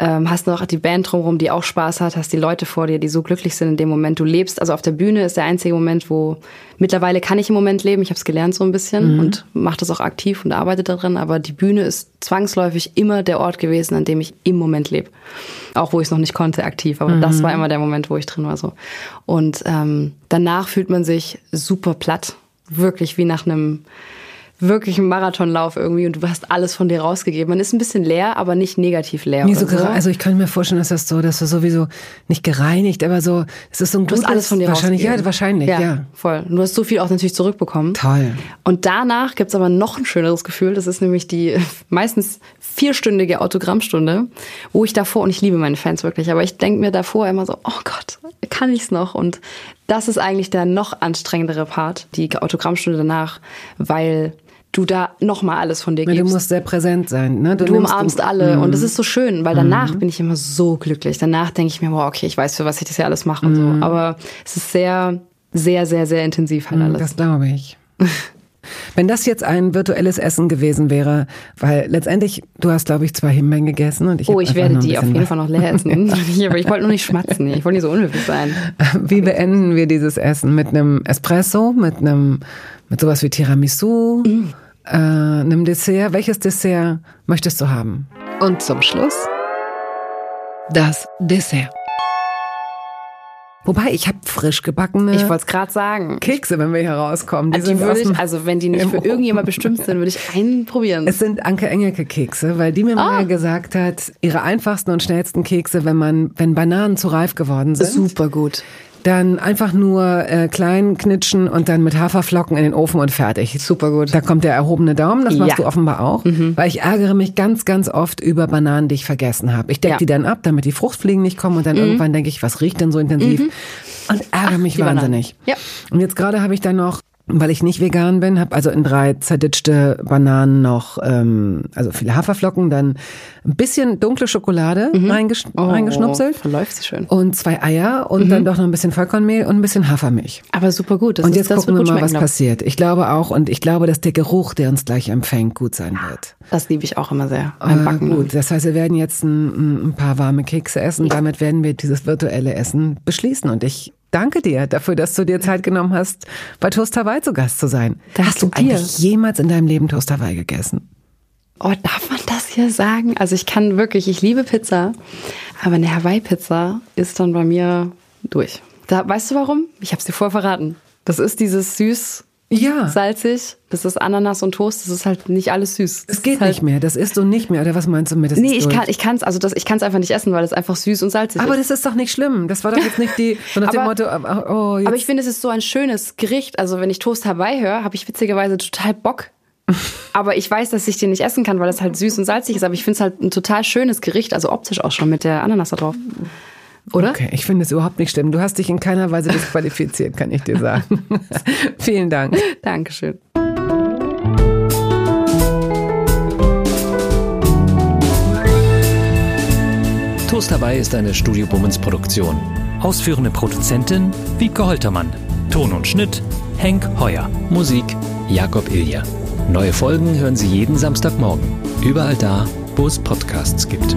Speaker 2: ähm, hast noch die Band drumherum, die auch Spaß hat, hast die Leute vor dir, die so glücklich sind in dem Moment. Du lebst, also auf der Bühne ist der einzige Moment, wo mittlerweile kann ich im Moment leben. Ich habe es gelernt so ein bisschen mhm. und mache das auch aktiv und arbeite darin. Aber die Bühne ist zwangsläufig immer der Ort gewesen, an dem ich im Moment lebe. Auch wo ich es noch nicht konnte aktiv, aber mhm. das war immer der Moment, wo ich drin war so. Und ähm, danach fühlt man sich super platt, wirklich wie nach einem wirklich ein Marathonlauf irgendwie und du hast alles von dir rausgegeben. Man ist ein bisschen leer, aber nicht negativ leer.
Speaker 1: Nee, so so. Also ich kann mir vorstellen, dass das so, dass du sowieso nicht gereinigt, aber so, es ist so ein
Speaker 2: du gutes, hast alles von dir
Speaker 1: wahrscheinlich, ja, wahrscheinlich, ja, ja.
Speaker 2: Voll. Und du hast so viel auch natürlich zurückbekommen.
Speaker 1: Toll.
Speaker 2: Und danach gibt's aber noch ein schöneres Gefühl. Das ist nämlich die meistens vierstündige Autogrammstunde, wo ich davor, und ich liebe meine Fans wirklich, aber ich denke mir davor immer so, oh Gott, kann ich's noch? Und das ist eigentlich der noch anstrengendere Part, die Autogrammstunde danach, weil du da nochmal alles von dir gibst.
Speaker 1: Du musst sehr präsent sein. Ne?
Speaker 2: Du, du umarmst du, alle. Mm. Und das ist so schön, weil danach mm. bin ich immer so glücklich. Danach denke ich mir, wow, okay, ich weiß, für was ich das ja alles mache und so. Mhm. Aber es ist sehr, sehr, sehr, sehr intensiv halt mhm, alles.
Speaker 1: Das glaube ich. Wenn das jetzt ein virtuelles Essen gewesen wäre, weil letztendlich, du hast, glaube ich, zwei Himbeeren gegessen und ich
Speaker 2: Oh, ich werde die auf jeden Fall noch leer essen. Aber ich wollte nur nicht schmatzen. Ich wollte nicht so unhöflich sein.
Speaker 1: Wie beenden wir dieses Essen? Mit einem Espresso, mit einem, mit sowas wie Tiramisu? Mm äh, einem Dessert. Welches Dessert möchtest du haben? Und zum Schluss das Dessert. Wobei, ich habe frisch gebackene.
Speaker 2: Ich wollte es gerade sagen.
Speaker 1: Kekse, wenn wir hier rauskommen.
Speaker 2: Die, also, die würde ich, also wenn die nicht für irgendjemand bestimmt sind, würde ich einen probieren.
Speaker 1: Es sind Anke Engelke Kekse, weil die mir oh. mal gesagt hat, ihre einfachsten und schnellsten Kekse, wenn man, wenn Bananen zu reif geworden sind.
Speaker 2: Super gut
Speaker 1: Dann einfach nur äh, klein knitschen und dann mit Haferflocken in den Ofen und fertig.
Speaker 2: Super gut.
Speaker 1: Da kommt der erhobene Daumen, das machst
Speaker 2: Ja.
Speaker 1: du offenbar auch.
Speaker 2: Mhm.
Speaker 1: Weil ich ärgere mich ganz, ganz oft über Bananen, die ich vergessen habe. Ich decke
Speaker 2: Ja. Mhm.
Speaker 1: die dann ab, damit die Fruchtfliegen nicht kommen und dann irgendwann denke ich, was riecht denn so intensiv? Und ärgere mich
Speaker 2: die Bananen.
Speaker 1: wahnsinnig.
Speaker 2: Ja.
Speaker 1: Und jetzt gerade habe ich dann noch, weil ich nicht vegan bin, habe also in drei zerditschte Bananen noch, ähm, also viele Haferflocken, dann ein bisschen dunkle Schokolade reingesch
Speaker 2: Oh,
Speaker 1: reingeschnupselt
Speaker 2: Verläuft sie schön.
Speaker 1: und zwei Eier und dann doch noch ein bisschen Vollkornmehl und ein bisschen Hafermilch.
Speaker 2: Aber super gut. Das
Speaker 1: Und
Speaker 2: ist,
Speaker 1: jetzt
Speaker 2: das
Speaker 1: gucken wir mal, was
Speaker 2: ich.
Speaker 1: passiert. Ich glaube auch, und ich glaube, dass der Geruch, der uns gleich empfängt, gut sein wird.
Speaker 2: Das liebe ich auch immer sehr. Beim
Speaker 1: Äh,
Speaker 2: Backen.
Speaker 1: gut, das heißt, wir werden jetzt ein, ein paar warme Kekse essen. Damit werden wir dieses virtuelle Essen beschließen. Und ich danke dir dafür, dass du dir Zeit genommen hast, bei Toast Hawaii zu Gast zu sein.
Speaker 2: Danke
Speaker 1: hast du
Speaker 2: dir.
Speaker 1: eigentlich jemals in deinem Leben Toast Hawaii gegessen?
Speaker 2: Oh, darf man das hier sagen? Also ich kann wirklich, ich liebe Pizza, aber eine Hawaii-Pizza ist dann bei mir durch. Da, weißt du warum? Ich habe es dir vorher verraten. Das ist dieses süß,
Speaker 1: Ja.
Speaker 2: salzig, das ist Ananas und Toast, das ist halt nicht alles süß.
Speaker 1: Es geht
Speaker 2: halt,
Speaker 1: nicht mehr. Das ist so nicht mehr. Oder was meinst du mit? Das
Speaker 2: Nee, ich
Speaker 1: durch?
Speaker 2: kann, ich kann's, also das, ich kann's einfach nicht essen, weil es einfach süß und salzig
Speaker 1: Aber
Speaker 2: ist.
Speaker 1: das ist doch nicht schlimm. Das war doch jetzt nicht die, so nach dem
Speaker 2: Aber-
Speaker 1: Motto, äh, oh, jetzt
Speaker 2: Aber ich finde, es ist so ein schönes Gericht. Also wenn ich Toast Hawaii höre, habe ich witzigerweise total Bock. Aber ich weiß, dass ich den nicht essen kann, weil es halt süß und salzig ist. Aber ich finde es halt ein total schönes Gericht, also optisch auch schon mit der Ananas da drauf. Oder?
Speaker 1: Okay, ich finde es überhaupt nicht schlimm. Du hast dich in keiner Weise disqualifiziert, kann ich dir sagen. Vielen Dank.
Speaker 2: Dankeschön.
Speaker 3: Toast dabei ist eine Studio Bummens Produktion. Ausführende Produzentin Wiebke Holtermann. Ton und Schnitt Henk Heuer. Musik Jakob Ilja. Neue Folgen hören Sie jeden Samstagmorgen. Überall da, wo es Podcasts gibt.